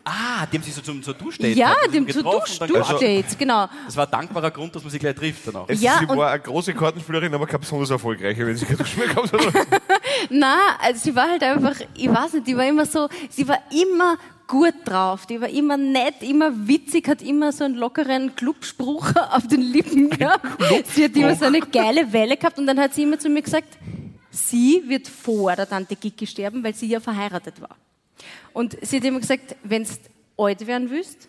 Ah, die haben sich so zum, zur Duschdate Ja, dem zu Duschdates, genau. Das war ein dankbarer Grund, dass man sich gleich trifft dann auch. Es, Ja, sie und- war eine große Kartenspielerin, aber keine besonders erfolgreiche, wenn sie keine Dusche mehr gehabt hat. Na, also sie war halt einfach, ich weiß nicht, die war immer so, sie war immer gut drauf, die war immer nett, immer witzig, hat immer so einen lockeren Clubspruch auf den Lippen gehabt. Sie hat immer so eine geile Welle gehabt und dann hat sie immer zu mir gesagt, sie wird vor der Tante Gigi sterben, weil sie ja verheiratet war. Und sie hat immer gesagt, wenn du alt werden willst,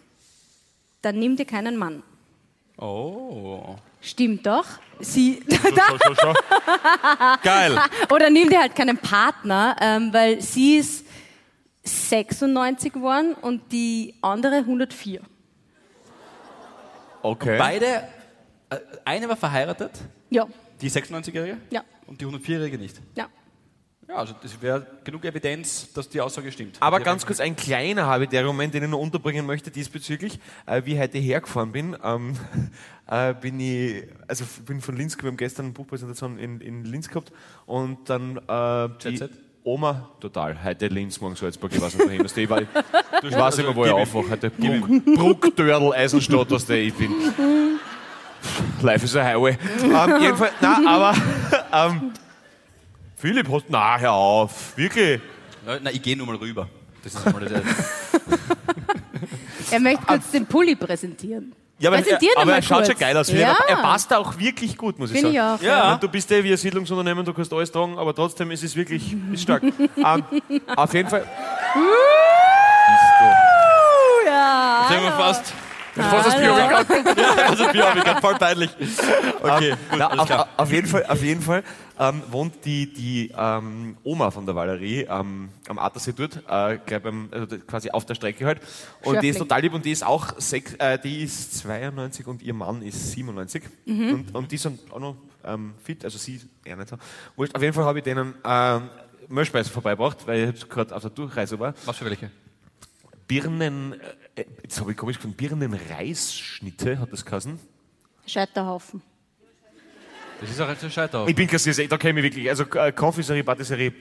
dann nimm dir keinen Mann. Oh. Stimmt doch. Sie, So, so, so. Geil. Oder nimm dir halt keinen Partner, ähm, weil sie ist 96 geworden und die andere 104. Okay. Beide, äh, eine war verheiratet, Ja, die 96-Jährige, ja, und die 104-Jährige nicht. ja. Ja, also das wäre genug Evidenz, dass die Aussage stimmt. Aber ganz haben- kurz ein kleiner Habitäre-Moment, den ich noch unterbringen möchte diesbezüglich. Äh, wie ich heute hergefahren bin, ähm, äh, bin ich, also bin von Linz gekommen, gestern eine Buchpräsentation in, in Linz gehabt und dann äh, die? Oma, total, heute Linz, morgen Salzburg, ich weiß nicht wohin, ich, war, ich weiß immer, wo ich gib ihm. aufwache, heute Bruck, Bruckdörl, Eisenstadt, was der ich bin. Life is a highway. ähm, jedenfalls, nein, aber, ähm, Philipp, hast, na, hör auf, wirklich. Na, ich gehe nur mal rüber. Das ist mal das. Er möchte kurz den Pulli präsentieren. Ja, aber, er, aber er schaut kurz. schon geil aus. Ja. Er passt da auch wirklich gut, muss ich Finde sagen. ich auch. Ja. Und Du bist ja wie ein Siedlungsunternehmen, du kannst alles tragen, aber trotzdem ist es wirklich ist stark. ähm, auf jeden Fall. Ja. Sind wir fast. Was das Bier weggehauen? Ja, also Bier, voll peinlich. Okay, gut, Na, alles auf, klar. auf jeden Fall, auf jeden Fall ähm, wohnt die, die ähm, Oma von der Valerie ähm, am Attersee dort, äh, beim, also quasi auf der Strecke halt. Und die ist total lieb und die ist auch sechs, äh, die ist 92 und ihr Mann ist 97. Mhm. Und, und die sind auch noch ähm, fit, also sie eher nicht so. Wurscht. Auf jeden Fall habe ich denen ähm, Mehlspeisen vorbeigebracht, weil ich gerade auf der Durchreise war. Was für welche? Birnen, äh, jetzt habe ich komisch gefunden, Birnenreisschnitte hat das geheißen. Scheiterhaufen. Das ist auch ein Scheiter. Ich bin Kassierer, da kenne ich mich wirklich, also äh, Konfiserie, Patisserie,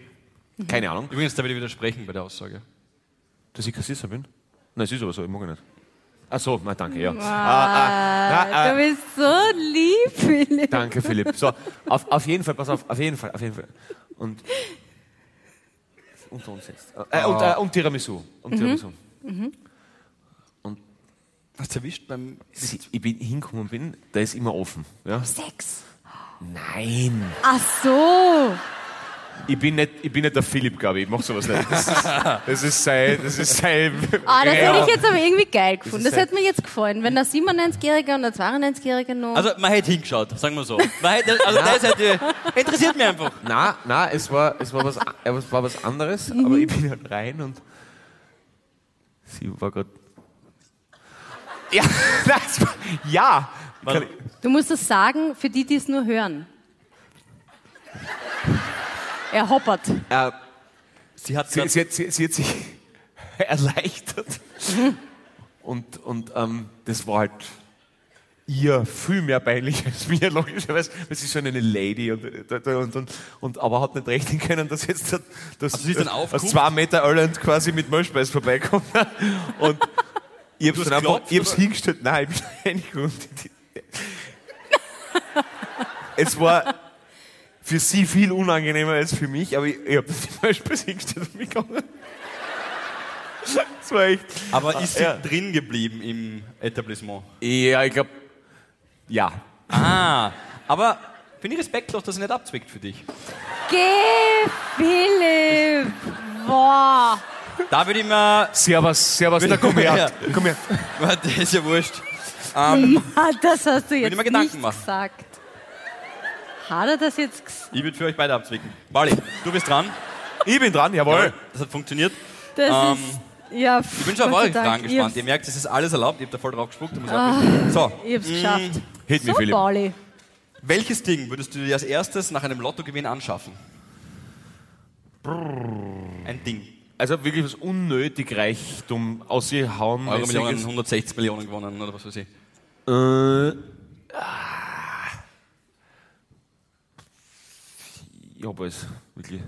keine Ahnung. Übrigens, da will ich widersprechen bei der Aussage. Dass ich Kassierer bin? Nein, es ist aber so, ich mag nicht. Ach so, na, danke, ja. Ah, ah, Du bist so lieb, Philipp. Danke, Philipp. So, auf, auf jeden Fall, pass auf, auf jeden Fall, auf jeden Fall. Und unter uns jetzt. Äh, und, äh, und Tiramisu. Und Tiramisu. Und Was erwischt beim. sie, ich bin hingekommen und bin, da ist immer offen. Ja? Sex. Nein. Ach so. Ich bin nicht, ich bin nicht der Philipp, glaube ich. Ich mach sowas nicht. Das ist, das ist sein, das ist sein. Ah, das Ja. hätte ich jetzt aber irgendwie geil gefunden. Das, ist hätte mir jetzt gefallen. Wenn der 97-Jährige und der 92-Jährige noch. Also, man hätte hingeschaut, sagen wir so. Man hätte, also, das hätte. Interessiert mich einfach. Na, na, es war, es war was, äh, es war was anderes, Mhm. aber ich bin halt rein und sie war gerade. Ja, das ja. Du musst das sagen für die, die es nur hören. Er hoppert. Äh, Sie hat sie, sie, sie, sie hat sich erleichtert. Und, und ähm, das war halt ihr viel mehr peinlich als mir, logischerweise, weil sie ist schon eine Lady und, und, und, und aber hat nicht rechnen können, dass jetzt das, das, Also aufgeguckt? zwei Meter Irland quasi mit Milchspeis vorbeikommt. Und ich hab's dann einfach, ich hab's hingestellt, nein, ich bin reingekommen. Es war für sie viel unangenehmer als für mich, aber ich, ich habe das Milchspeis hingestellt und mich gegangen. Das war echt. Aber ist sie Ja. drin geblieben im Etablissement? Ja, ich glaube, ja. Ah, aber bin ich respektlos, dass sie nicht abzwickt für dich. Geh, Philipp. Boah. Da würde ich mir. Servus, servus, da komm her. Ja. Komm her. Das ist ja wurscht. Ah, das hast du jetzt mir Gedanken nicht machen. gesagt. Hat er das jetzt gesagt? Ich würde für euch beide abzwicken. Wally, du bist dran. Ich bin dran, jawohl. Das hat funktioniert. Das Ähm, ist. Ja, Ich bin schon auf eure Fragen gespannt. Ihr merkt, es ist alles erlaubt. Ihr habt da voll drauf gespuckt. Ich wissen. So, Ich hab's geschafft. Hit me, So, Philipp. Pauli. welches Ding würdest du dir als erstes nach einem Lottogewinn anschaffen? Ein Ding. Also wirklich was unnötig Reichtum ausgehauen. Euro Millionen, mäßiges. 160 Millionen gewonnen oder was weiß ich. Äh, ah. ich hab alles, wirklich.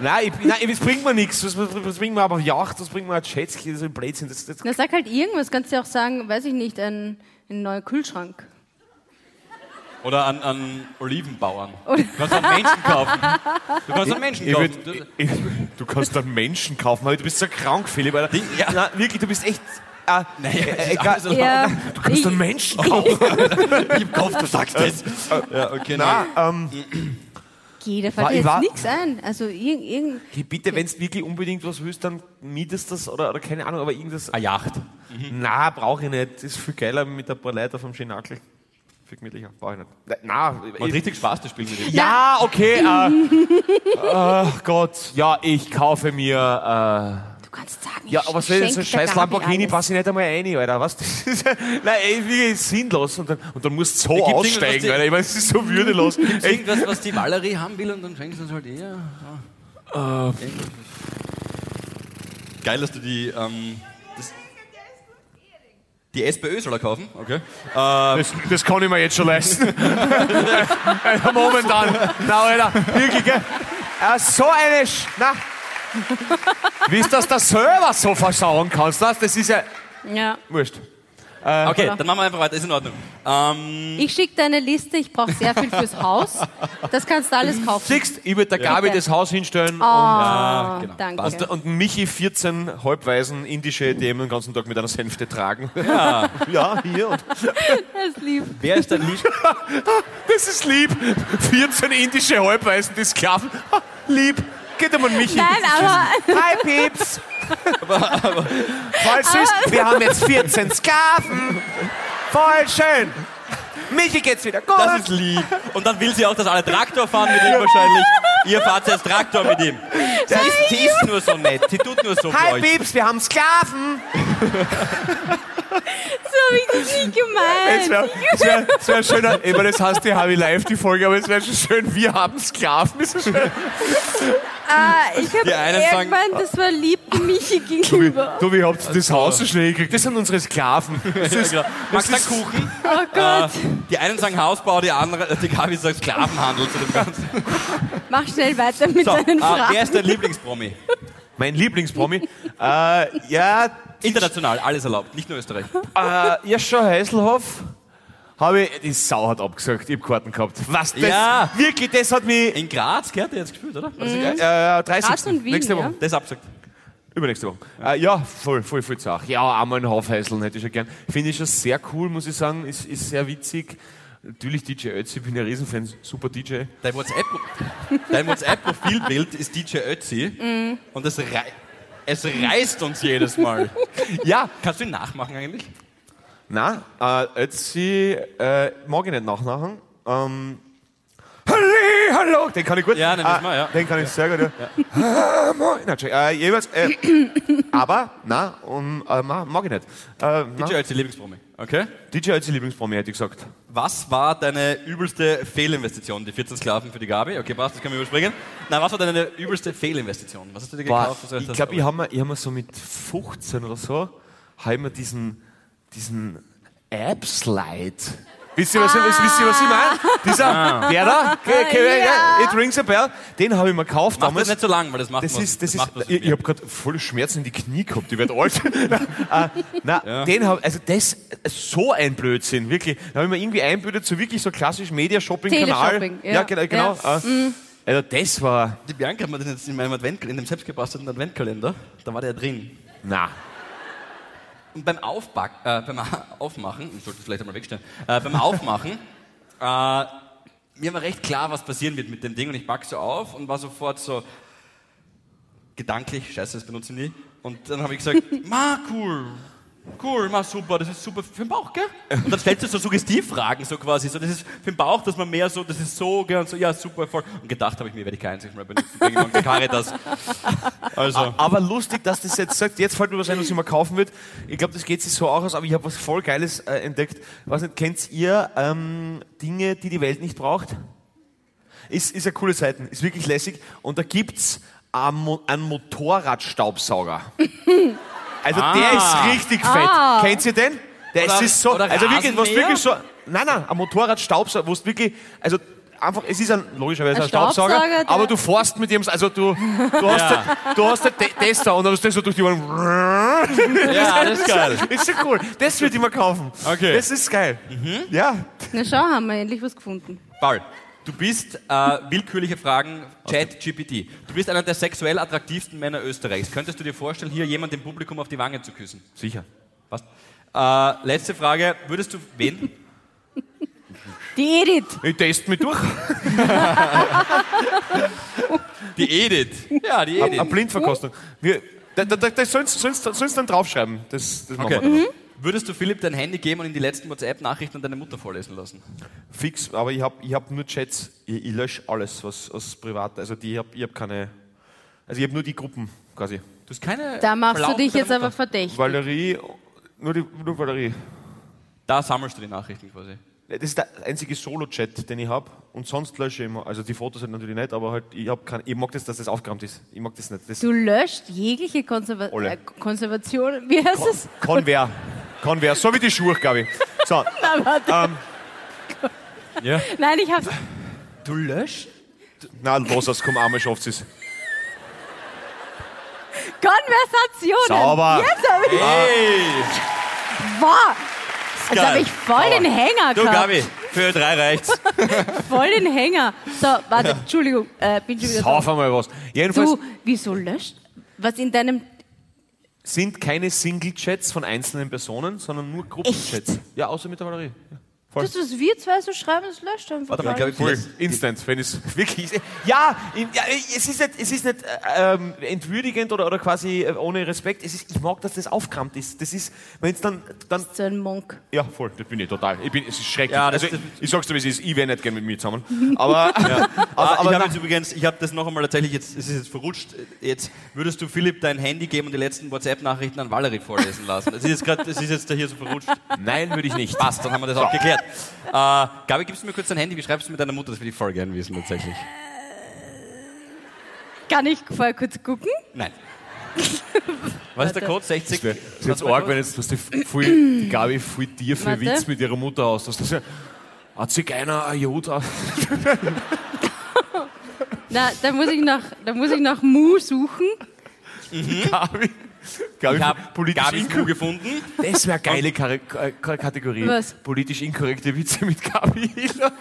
Nein, ich, nein, das bringt mir nichts. Das, das bringt mir aber Yacht, das bringt mir ein Jetski, das ist ein Blödsinn. Das, das, Na, sag halt irgendwas. Kannst du ja auch sagen, weiß ich nicht, ein, ein neuer Kühlschrank. Oder an, an Olivenbauern. Oder- Du kannst einen Menschen kaufen. Du kannst einen Menschen ich kaufen. würd, ich, ich, du kannst einen Menschen kaufen, aber du bist so krank, Philipp. Alter. Die- ja. Nein, wirklich, du bist echt. Äh, Naja, äh, ist egal. erlaubt. Ja, Du kannst einen Menschen kaufen. Ich hab gehofft, du sagst das. Ja, okay, Nein, ähm, geh, da War- fällt war- jetzt nichts ein. Also, irgend, irgend, hey, bitte, wenn du wirklich unbedingt was willst, dann mietest das oder, oder keine Ahnung, aber irgendwas. Eine Yacht. Na, brauche ich nicht. Das ist viel geiler mit ein paar Leuten auf dem Schenakel. Viel gemütlicher. Brauche ich nicht. Na, Macht ich, richtig Spaß, das Spiel mit dir. ja, okay. Äh, oh Gott, ja, ich kaufe mir. du kannst sagen, Äh, ja, ich aber so, so ein scheiß Lamborghini passe ich nicht einmal rein, Alter. Was? Das ist, nein, ey, wirklich sinnlos. Und dann, und dann musst du so Gibt's was aussteigen, die- Alter. Ich meine, es ist so würdelos. Echt. Irgendwas, was die Valerie haben will und dann schenkst du es halt eher. Ja. Geil, dass du die. Ähm, das, die SPÖ soll er kaufen, okay. Das, das kann ich mir jetzt schon leisten. Alter, Momentan. Na, Alter, wirklich, gell? Äh, so eine. Sch Na. Wie ist das der Server so versauen kannst? Das, das ist ja. Ja. Wurscht. Okay, dann machen wir einfach weiter, ist in Ordnung. Ähm, Ich schicke dir eine Liste, ich brauche sehr viel fürs Haus. Das kannst du alles kaufen. Siehst, ich würde der Gabi Bitte. das Haus hinstellen Oh, Ja, genau. danke. und, und Michi 14 halbweisen indische, die eben den ganzen Tag mit einer Sänfte tragen. Ja, ja hier. Und Das ist lieb. wer ist dein Lieb das ist lieb. 14 indische Halbweisen, die Sklaven. Lieb. Geht um Michi. Nein, aber Hi, Pieps. Voll süß. Wir haben jetzt 14 Sklaven. Voll schön. Michi geht's wieder gut. Das ist lieb. Und dann will sie auch, dass alle Traktor fahren mit ihm wahrscheinlich. Ihr fahrt jetzt Traktor mit ihm. Sie ist, sie ist nur so nett. Sie tut nur so für Hi. Pieps, wir haben Sklaven. So habe ich das nicht Es gemeint. wäre wär, es wär schöner, ich meine, das heißt die Harvey Live, die Folge, aber es wäre schon schön, wir haben Sklaven. Ist schön. Ah, ich habe Die einen eher sagen- gemeint, das war lieb Michi gegenüber. Du, wie habt ihr das Haus so schnell gekriegt? Das sind unsere Sklaven. Das ist, Genau. Magst du das einen ist, Kuchen? Oh Gott, Die einen sagen Hausbau, die andere, die Gabi sagt Sklavenhandel zu dem Ganzen. mach schnell weiter mit So, deinen äh, Fragen. wer ist dein Lieblingspromi? Mein Lieblingspromi. äh, ja, International, alles erlaubt, nicht nur Österreich. äh, Jascha Heiselhoff. Habe ich, die Sau hat abgesagt, ich hab Karten gehabt. Was, das, Ja. wirklich, das hat mich, In Graz, gell, hat er jetzt gespielt, oder? War das in äh, Graz? äh, 30. Graz und Wien, nächste Woche. ja. Das ist abgesagt. Übernächste Woche. Äh, ja, voll, voll, voll Sache. Ja, einmal einen Haufen hätte ich schon gern. Finde ich schon sehr cool, muss ich sagen. Ist, ist sehr witzig. Natürlich DJ Ötzi, ich bin ja ein Riesenfan, super DJ. Dein WhatsApp- dein WhatsApp-Profilbild ist DJ Ötzi und es, rei es reißt uns jedes Mal. Ja, Kannst du ihn nachmachen eigentlich? na, äh, Ötzi äh, mag ich nicht nachmachen. Ähm, Halli, hallo, den kann ich gut. Ja, den wissen wir, ja. Den kann ich sehr gut, ja. Ah, moin. Na, äh, jeweils, äh, aber, na, um, äh, ma- mag ich nicht. Äh, DJ Ötzi, Lieblingspromi. Okay. DJ als Lieblingspromi, hätte ich gesagt. Was war deine übelste Fehlinvestition? Die 14 Sklaven für die Gabi? Okay, passt, das können wir überspringen. Nein, was war deine übelste Fehlinvestition? Was hast du dir Boah, gekauft? Hast ich glaube, ich habe mir, hab mir so mit 15 oder so, habe mir diesen, diesen App-Slide. Wisst ihr, was, ich- wisst ihr, was ich meine? Dieser, der da, okay, okay, Ja. it rings a bell, den habe ich mir gekauft Mach damals. das nicht so lang, weil das macht Das man- ist, das ist, macht was ich, ich habe gerade voll Schmerzen in die Knie gehabt, ich werde alt. äh, na, den hab, also das, so ein Blödsinn, wirklich. Da habe ich mir irgendwie einbildet, so wirklich so klassisch Media-Shopping-Kanal. Ja. ja, genau. genau. Ja. Äh, Also das war, Die Bianca hat mir den jetzt in meinem Advent, in dem selbstgebastelten Adventkalender, da war der drin. na, Und beim, Aufback, äh, beim Aufmachen, ich sollte es vielleicht einmal wegstellen, äh, beim Aufmachen, äh, mir war recht klar, was passieren wird mit dem Ding und ich pack so auf und war sofort so gedanklich, scheiße, das benutze ich nie. Und dann habe ich gesagt, ma, cool, cool, ma, super, das ist super für den Bauch, gell? Und dann stellst du so Suggestivfragen, so quasi, so, das ist für den Bauch, dass man mehr so, das ist so, gell, und so, ja, super, voll. Und gedacht habe ich mir, werde ich kein einziges Mal benutzen, morgen Caritas. Also, Aber lustig, dass das jetzt sagt, jetzt fällt mir was ein, was ich mal kaufen wird. Ich glaube, das geht sich so auch aus, aber ich habe was voll Geiles äh, entdeckt. Was nicht, kennt ihr ähm, Dinge, die die Welt nicht braucht? Ist, ist eine coole Seite, ist wirklich lässig. Und da gibt's einen, Mo einen Motorradstaubsauger. Also der ist richtig fett. Kennt ihr den? Der Oder- ist so, oder also wirklich, was wirklich so, nein, nein, ein Motorradstaubsauger, wo es wirklich, also einfach, es ist ein, logischerweise ein, Ein Staubsauger, Staubsauger, aber du fährst mit dem, also du, du hast, Ja. den, du hast den Tester und dann hast du so durch die Ohren. ja, das ist geil. Ist schon cool. Das würde ich mal kaufen. Okay. Das ist geil. Ja. Na schau, haben wir endlich was gefunden. Paul, du bist äh, willkürliche Fragen, Chat GPT. Du bist einer der sexuell attraktivsten Männer Österreichs. Könntest du dir vorstellen, hier jemand im Publikum auf die Wange zu küssen? Sicher. Was? Äh, letzte Frage. Würdest du wen? Die Edith. Ich teste mich durch. Die Edith. Ja, die Eine Edith. Blindverkostung. Wir, da, da, da, das sollen sie dann draufschreiben. Das, das machen Okay. wir dann. Würdest du Philipp dein Handy geben und in die letzten WhatsApp-Nachrichten an deine Mutter vorlesen lassen? Fix, aber ich habe ich hab nur Chats. Ich, ich lösche alles, was, was privat Also die, ich habe ich hab keine. Also ich habe nur die Gruppen quasi. Du hast keine. Da machst du Verlauf dich mit deiner jetzt aber Mutter. verdächtig. Valerie, nur die nur Valerie. Da sammelst du die Nachrichten quasi. Das ist der einzige Solo-Chat, den ich habe. Und sonst lösche ich immer. Also die Fotos sind natürlich nicht, aber halt, ich, hab kein, ich mag das, dass das aufgeräumt ist. Ich mag das nicht. Das Du löscht jegliche Konserva Alle. äh, Konservation. Wie heißt es? kann wer. So wie die Schuhe, glaube ich. So, Ja. Nein, ich hab's. Du löscht? na los, das komm einmal schafft es. Konversationen. Sauber. Jetzt hab ich. Hey! Boah. Jetzt habe ich voll den Hänger Du, gehabt. Gabi, für drei reicht's. Voll den Hänger. So, warte, Entschuldigung, äh, bin schon wieder Sauf einmal was. Jedenfalls Du, wieso löscht? Was in deinem. Sind keine Single-Chats von einzelnen Personen, sondern nur Gruppenchats. Ja, außer mit der Valerie. Ja. Das, was wir zwei so schreiben, das löscht einfach. Warte mal, ich, Voll, instant, wenn es wirklich. Ja, in, ja, es ist nicht, es ist nicht äh, ähm, entwürdigend oder, oder quasi äh, ohne Respekt. Es ist, ich mag, dass das aufgerammt ist. Das ist, wenn es dann, dann. So ein Monk. Ja, voll, das bin ich total. Ich bin, es ist schrecklich. Ja, das- also, das- ich, ich sag's dir, wie es ist, ich wäre nicht gerne mit mir zusammen. Aber, Ah, aber, aber ich habe jetzt übrigens, ich habe das noch einmal tatsächlich, jetzt, es ist jetzt verrutscht, jetzt würdest du Philipp dein Handy geben und die letzten WhatsApp-Nachrichten an Valerie vorlesen lassen. Das ist jetzt gerade, das ist jetzt da hier so verrutscht. nein, würde ich nicht. Passt, dann haben wir das auch geklärt. Äh, Gabi, gibst du mir kurz dein Handy? Wie schreibst du mit deiner Mutter? Das würde ich voll gerne wissen, tatsächlich. Kann ich vorher kurz gucken? Nein. Was ist der Code? 60? Das wäre jetzt arg, wenn jetzt was die, voll, die Gabi voll dir für Warte. Witz mit ihrer Mutter aus. Das ist ja ein Zigeuner, ein Jod. Na, da muss ich nach, da muss ich nach Mu suchen. Gabi. Gabi Ich habe politisch inkorrekt. Kuh gefunden. Das wäre eine geile Kar Kar Kategorie. Was? Politisch inkorrekte Witze mit Gabi Hiller.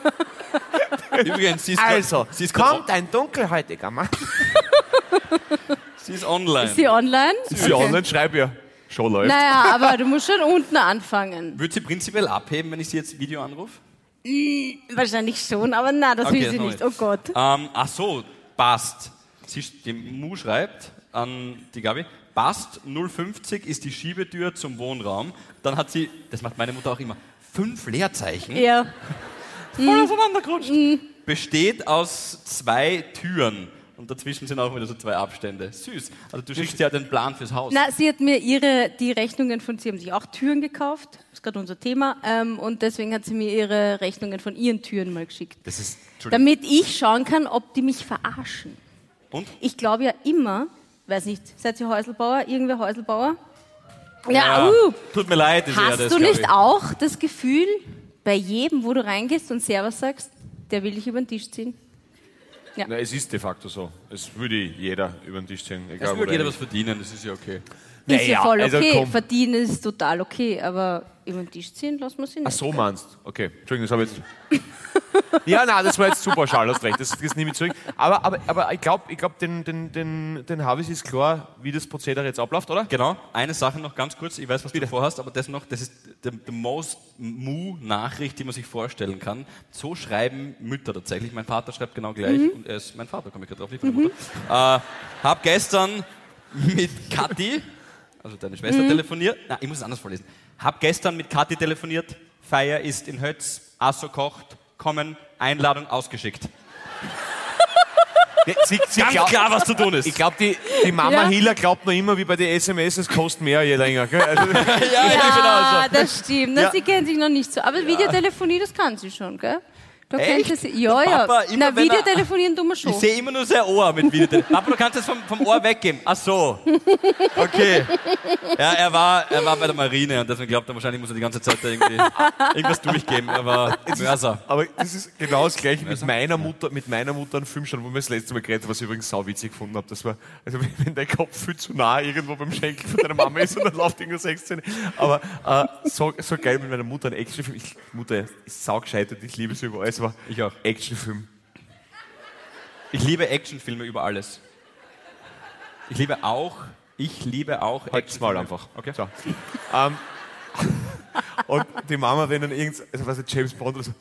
Übrigens, sie ist, Also, sie ist, kommt ein dunkelhäutiger Mann. sie ist online. Ist sie online? Ist sie online? Schreib ja. Schon läuft. Naja, aber du musst schon unten anfangen. Würde sie prinzipiell abheben, wenn ich sie jetzt Video anrufe? Wahrscheinlich schon, aber na, das Okay, will sie nicht. nicht. Oh Gott. Ähm, ach so, passt. Sie, die Mu schreibt an die Gabi, passt 050 ist die Schiebetür zum Wohnraum. Dann hat sie, das macht meine Mutter auch immer, fünf Leerzeichen. Ja. Voll auseinandergerutscht. Besteht aus zwei Türen. Und dazwischen sind auch wieder so zwei Abstände. Süß. Also du schickst ja den Plan fürs Haus. Na, sie hat mir ihre, die Rechnungen von, sie haben sich auch Türen gekauft. Das ist gerade unser Thema. Ähm, und deswegen hat sie mir ihre Rechnungen von ihren Türen mal geschickt. Das ist. Damit ich schauen kann, ob die mich verarschen. Und? Ich glaube ja immer, weiß nicht, seid ihr Häuselbauer? Irgendwer Häuselbauer? Ja, uh, Tut mir leid, ist eher Hast das, du nicht ich. auch das Gefühl, bei jedem, wo du reingehst und Servus sagst, der will dich über den Tisch ziehen? Na, es ist de facto so. Es würde jeder über den Tisch ziehen. Es Egal, wo würde der jeder was verdienen, das ist ja okay. Ist Naja, ja voll also okay. komm. Verdienen ist total okay, aber über den Tisch ziehen lassen wir sie nicht. Ach so meinst Okay, Entschuldigung, das habe ich jetzt. Ja, nein, das war jetzt super schal, hast recht, das, das nehme ich zurück. Aber, aber, aber ich glaube, ich glaub, den, den, den, den Havis ist klar, wie das Prozedere jetzt abläuft, oder? Genau, eine Sache noch ganz kurz, ich weiß, was du vorhast, aber das noch, das ist the, the most Mu-Nachricht, die man sich vorstellen kann. So schreiben Mütter tatsächlich. Mein Vater schreibt genau gleich und er ist mein Vater, komme ich gerade drauf, nicht meine Mutter. Äh, hab gestern mit Kathi, also deine Schwester, telefoniert. Na, ich muss es anders vorlesen. Hab gestern mit Kathi telefoniert. Feier ist in Hötz, Asso kocht, kommen, Einladung ausgeschickt. Ja, sie, sie Ganz glaub- klar, was zu tun ist. Ich glaube, die, die Mama Ja. Hiller glaubt noch immer, wie bei den SMS, es kostet mehr je länger. Gell? Also, ja, Ja, das stimmt. Na, Ja. Sie kennen sich noch nicht so. Aber Videotelefonie, das kann sie schon, gell? Kennt Echt? sich. Ja, ja. Papa, immer Na, wenn er- Videotelefonieren tun wir schon. Ich sehe immer nur sein Ohr mit Video. Papa, du kannst es vom, vom Ohr weggeben. Ach so. Okay. Ja, er war, er war bei der Marine und deswegen glaubt er wahrscheinlich, muss er die ganze Zeit da irgendwie irgendwas durchgeben. Er war Mörser. aber das ist genau das gleiche mit meiner Mutter, mit meiner Mutter einen Film schon, wo wir das letzte Mal geredet haben, was ich übrigens sauwitzig gefunden habe. Das war, also wenn, dein Kopf viel zu nah irgendwo beim Schenkel von deiner Mama ist und dann läuft irgendeine Sexszene. Aber äh, so, so geil mit meiner Mutter ein Actionfilm. Ich, Mutter ist saugescheit und ich liebe sie über alles, aber Ich auch. Actionfilm. Ich liebe Actionfilme über alles. Ich liebe auch, ich liebe auch Halt's mal einfach. Okay. So. Ähm, und die Mama, wenn dann irgend, also was ist James Bond oder so,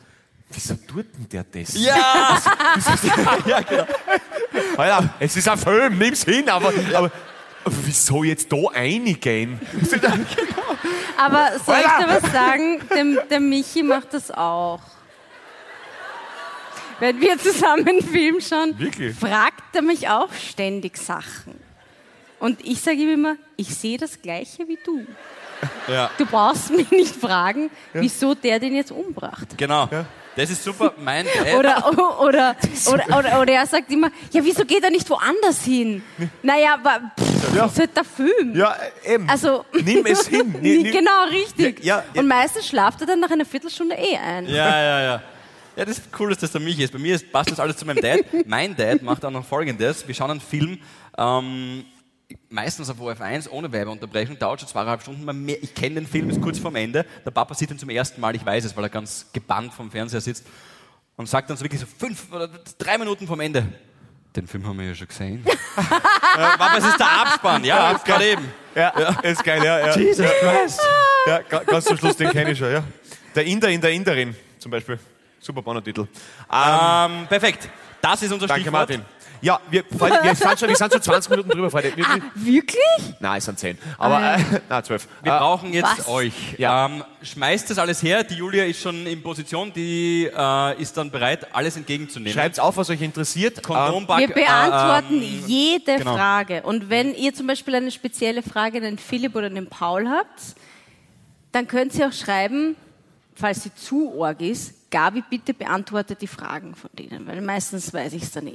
wieso tut denn der das? Ja! ja, genau. Alter, es ist ein Film, nimm's hin, aber, aber wieso jetzt da reingehen? Aber soll ich dir was sagen? Der, der Michi macht das auch. Wenn wir zusammen einen Film schauen, Wirklich? fragt er mich auch ständig Sachen. Und ich sage ihm immer, ich sehe das Gleiche wie du. Ja. Du brauchst mich nicht fragen, wieso der den jetzt umbracht. Genau. Das ist super. Mein Dad. Oder, oder, oder, oder, oder er sagt immer, ja, wieso geht er nicht woanders hin? Naja, aber pff, Ja. das ist halt der Film. Ja, eben. Also, Nimm es hin. Ni- ni- genau, richtig. Ja, ja, ja. Und meistens schlaft er dann nach einer Viertelstunde eh ein. Ja, ja, ja. Ja, das ist cool, dass das der Michi ist. Bei mir ist, passt das alles zu meinem Dad. Mein Dad macht auch noch Folgendes. Wir schauen einen Film, ähm, meistens auf OF1, ohne Werbeunterbrechung, dauert schon zweieinhalb Stunden. Mehr, ich kenne den Film, ist kurz vorm Ende. Der Papa sieht ihn zum ersten Mal, ich weiß es, weil er ganz gebannt vom Fernseher sitzt und sagt dann so wirklich so fünf oder drei Minuten vom Ende. Den Film haben wir ja schon gesehen. äh, Papa, es ist der Abspann, ja, gerade eben. Ja, ist geil, ja. ja. Jesus Christ. Ja, ga- ganz zum Schluss, den kenne ich schon, ja. Der Inder in der Inderin zum Beispiel. Super Bonner-Titel. Ähm, perfekt. Das ist unser Danke, Stichwort. Martin. Ja, wir, Freunde, wir, sind schon, wir sind schon 20 Minuten drüber, Freunde. Wir, Ah, wirklich? Nein, es sind 10. Aber, Ah, äh, nein, 12. Wir Äh, brauchen jetzt was? euch. Ja. Ähm, schmeißt das alles her. Die Julia ist schon in Position, die äh, ist dann bereit, alles entgegenzunehmen. Schreibt auf, was euch interessiert. Ähm, Kondomback, Wir beantworten äh, ähm, jede genau. Frage. Und wenn ihr zum Beispiel eine spezielle Frage an den Philipp oder den Paul habt, dann könnt ihr auch schreiben, falls sie zu org ist, Gabi, bitte beantwortet die Fragen von denen, weil meistens weiß ich es dann eh.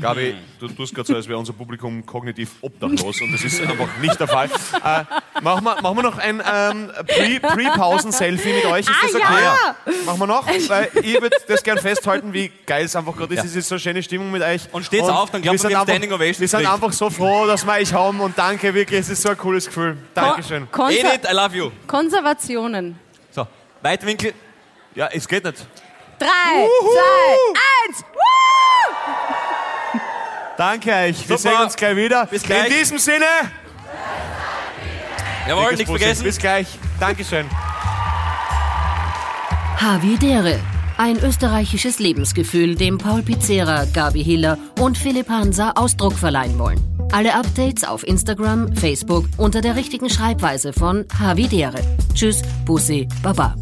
Gabi, du tust gerade so, als wäre unser Publikum kognitiv obdachlos und das ist einfach nicht der Fall. Äh, machen, wir, machen wir noch ein ähm, Pre- Pre-Pausen-Selfie mit euch? Ist Ah, das okay? ja! Machen wir noch? Weil ich würde das gern festhalten, wie geil es einfach gerade ist. Es ist so eine schöne Stimmung mit euch. Und steht's auf, dann glaubt wir wir Standing Ovations Wir sind einfach so froh, dass wir euch haben und danke wirklich, es ist so ein cooles Gefühl. Dankeschön. Konser Edith, I love you. Konservationen. So, Weitwinkel. Ja, es geht nicht. Drei, zwei, eins. Woo! Danke euch. Wir Super. sehen uns gleich wieder. Bis gleich. In diesem Sinne. Jawohl, nichts vergessen. Bis gleich. Dankeschön. Havidere. Ein österreichisches Lebensgefühl, dem Paul Pizzera, Gabi Hiller und Philipp Hansa Ausdruck verleihen wollen. Alle Updates auf Instagram, Facebook unter der richtigen Schreibweise von Havidere. Tschüss, Bussi, Baba.